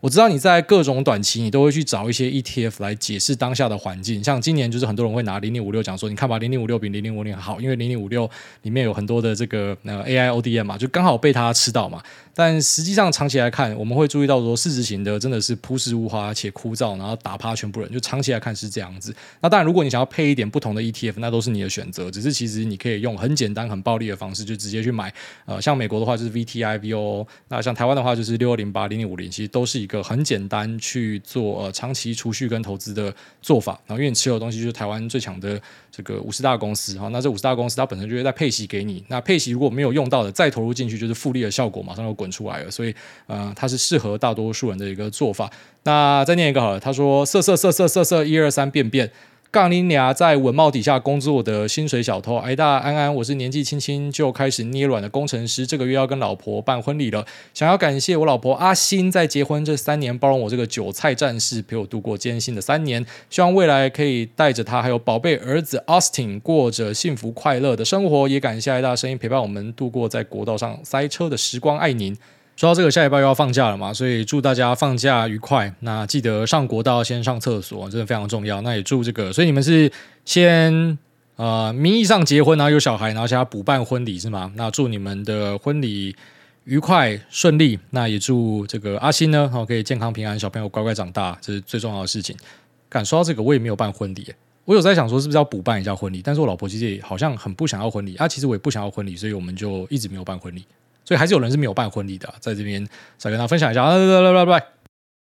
我知道你在各种短期你都会去找一些 ETF 来解释当下的环境，像今年就是很多人会拿零零五六讲说，你看吧，零零五六比零零五零好，因为零零五六里面有很。”很多的这个呃 AI ODM 嘛，就刚好被他吃到嘛。但实际上长期来看，我们会注意到说，市值型的真的是朴实无华且枯燥，然后打趴全部人。就长期来看是这样子。那当然，如果你想要配一点不同的 ETF，那都是你的选择。只是其实你可以用很简单、很暴力的方式，就直接去买。呃，像美国的话就是 VTIVO，那像台湾的话就是六二零八、零零五零，其实都是一个很简单去做呃长期储蓄跟投资的做法。然后因为你持有的东西就是台湾最强的这个五十大公司哈，那这五十大公司它本身就会在配息给你。那配息如果没有用到的，再投入进去就是复利的效果，马上就滚出来了，所以呃，它是适合大多数人的一个做法。那再念一个好了，他说：色色色色色色一二三变变。杠铃牙在文帽底下工作的薪水小偷，哎大安安，我是年纪轻轻就开始捏软的工程师，这个月要跟老婆办婚礼了，想要感谢我老婆阿星在结婚这三年包容我这个韭菜战士，陪我度过艰辛的三年，希望未来可以带着他还有宝贝儿子 Austin 过着幸福快乐的生活，也感谢爱大声音陪伴我们度过在国道上塞车的时光，爱您。说到这个，下礼拜又要放假了嘛，所以祝大家放假愉快。那记得上国道先上厕所，真的非常重要。那也祝这个，所以你们是先呃名义上结婚，然后有小孩，然后想要补办婚礼是吗？那祝你们的婚礼愉快顺利。那也祝这个阿星呢，好可以健康平安，小朋友乖乖长大，这是最重要的事情。敢说到这个，我也没有办婚礼，我有在想说是不是要补办一下婚礼，但是我老婆其实也好像很不想要婚礼啊。其实我也不想要婚礼，所以我们就一直没有办婚礼。所以还是有人是没有办婚礼的，在这边再跟大家分享一下，拜拜拜拜。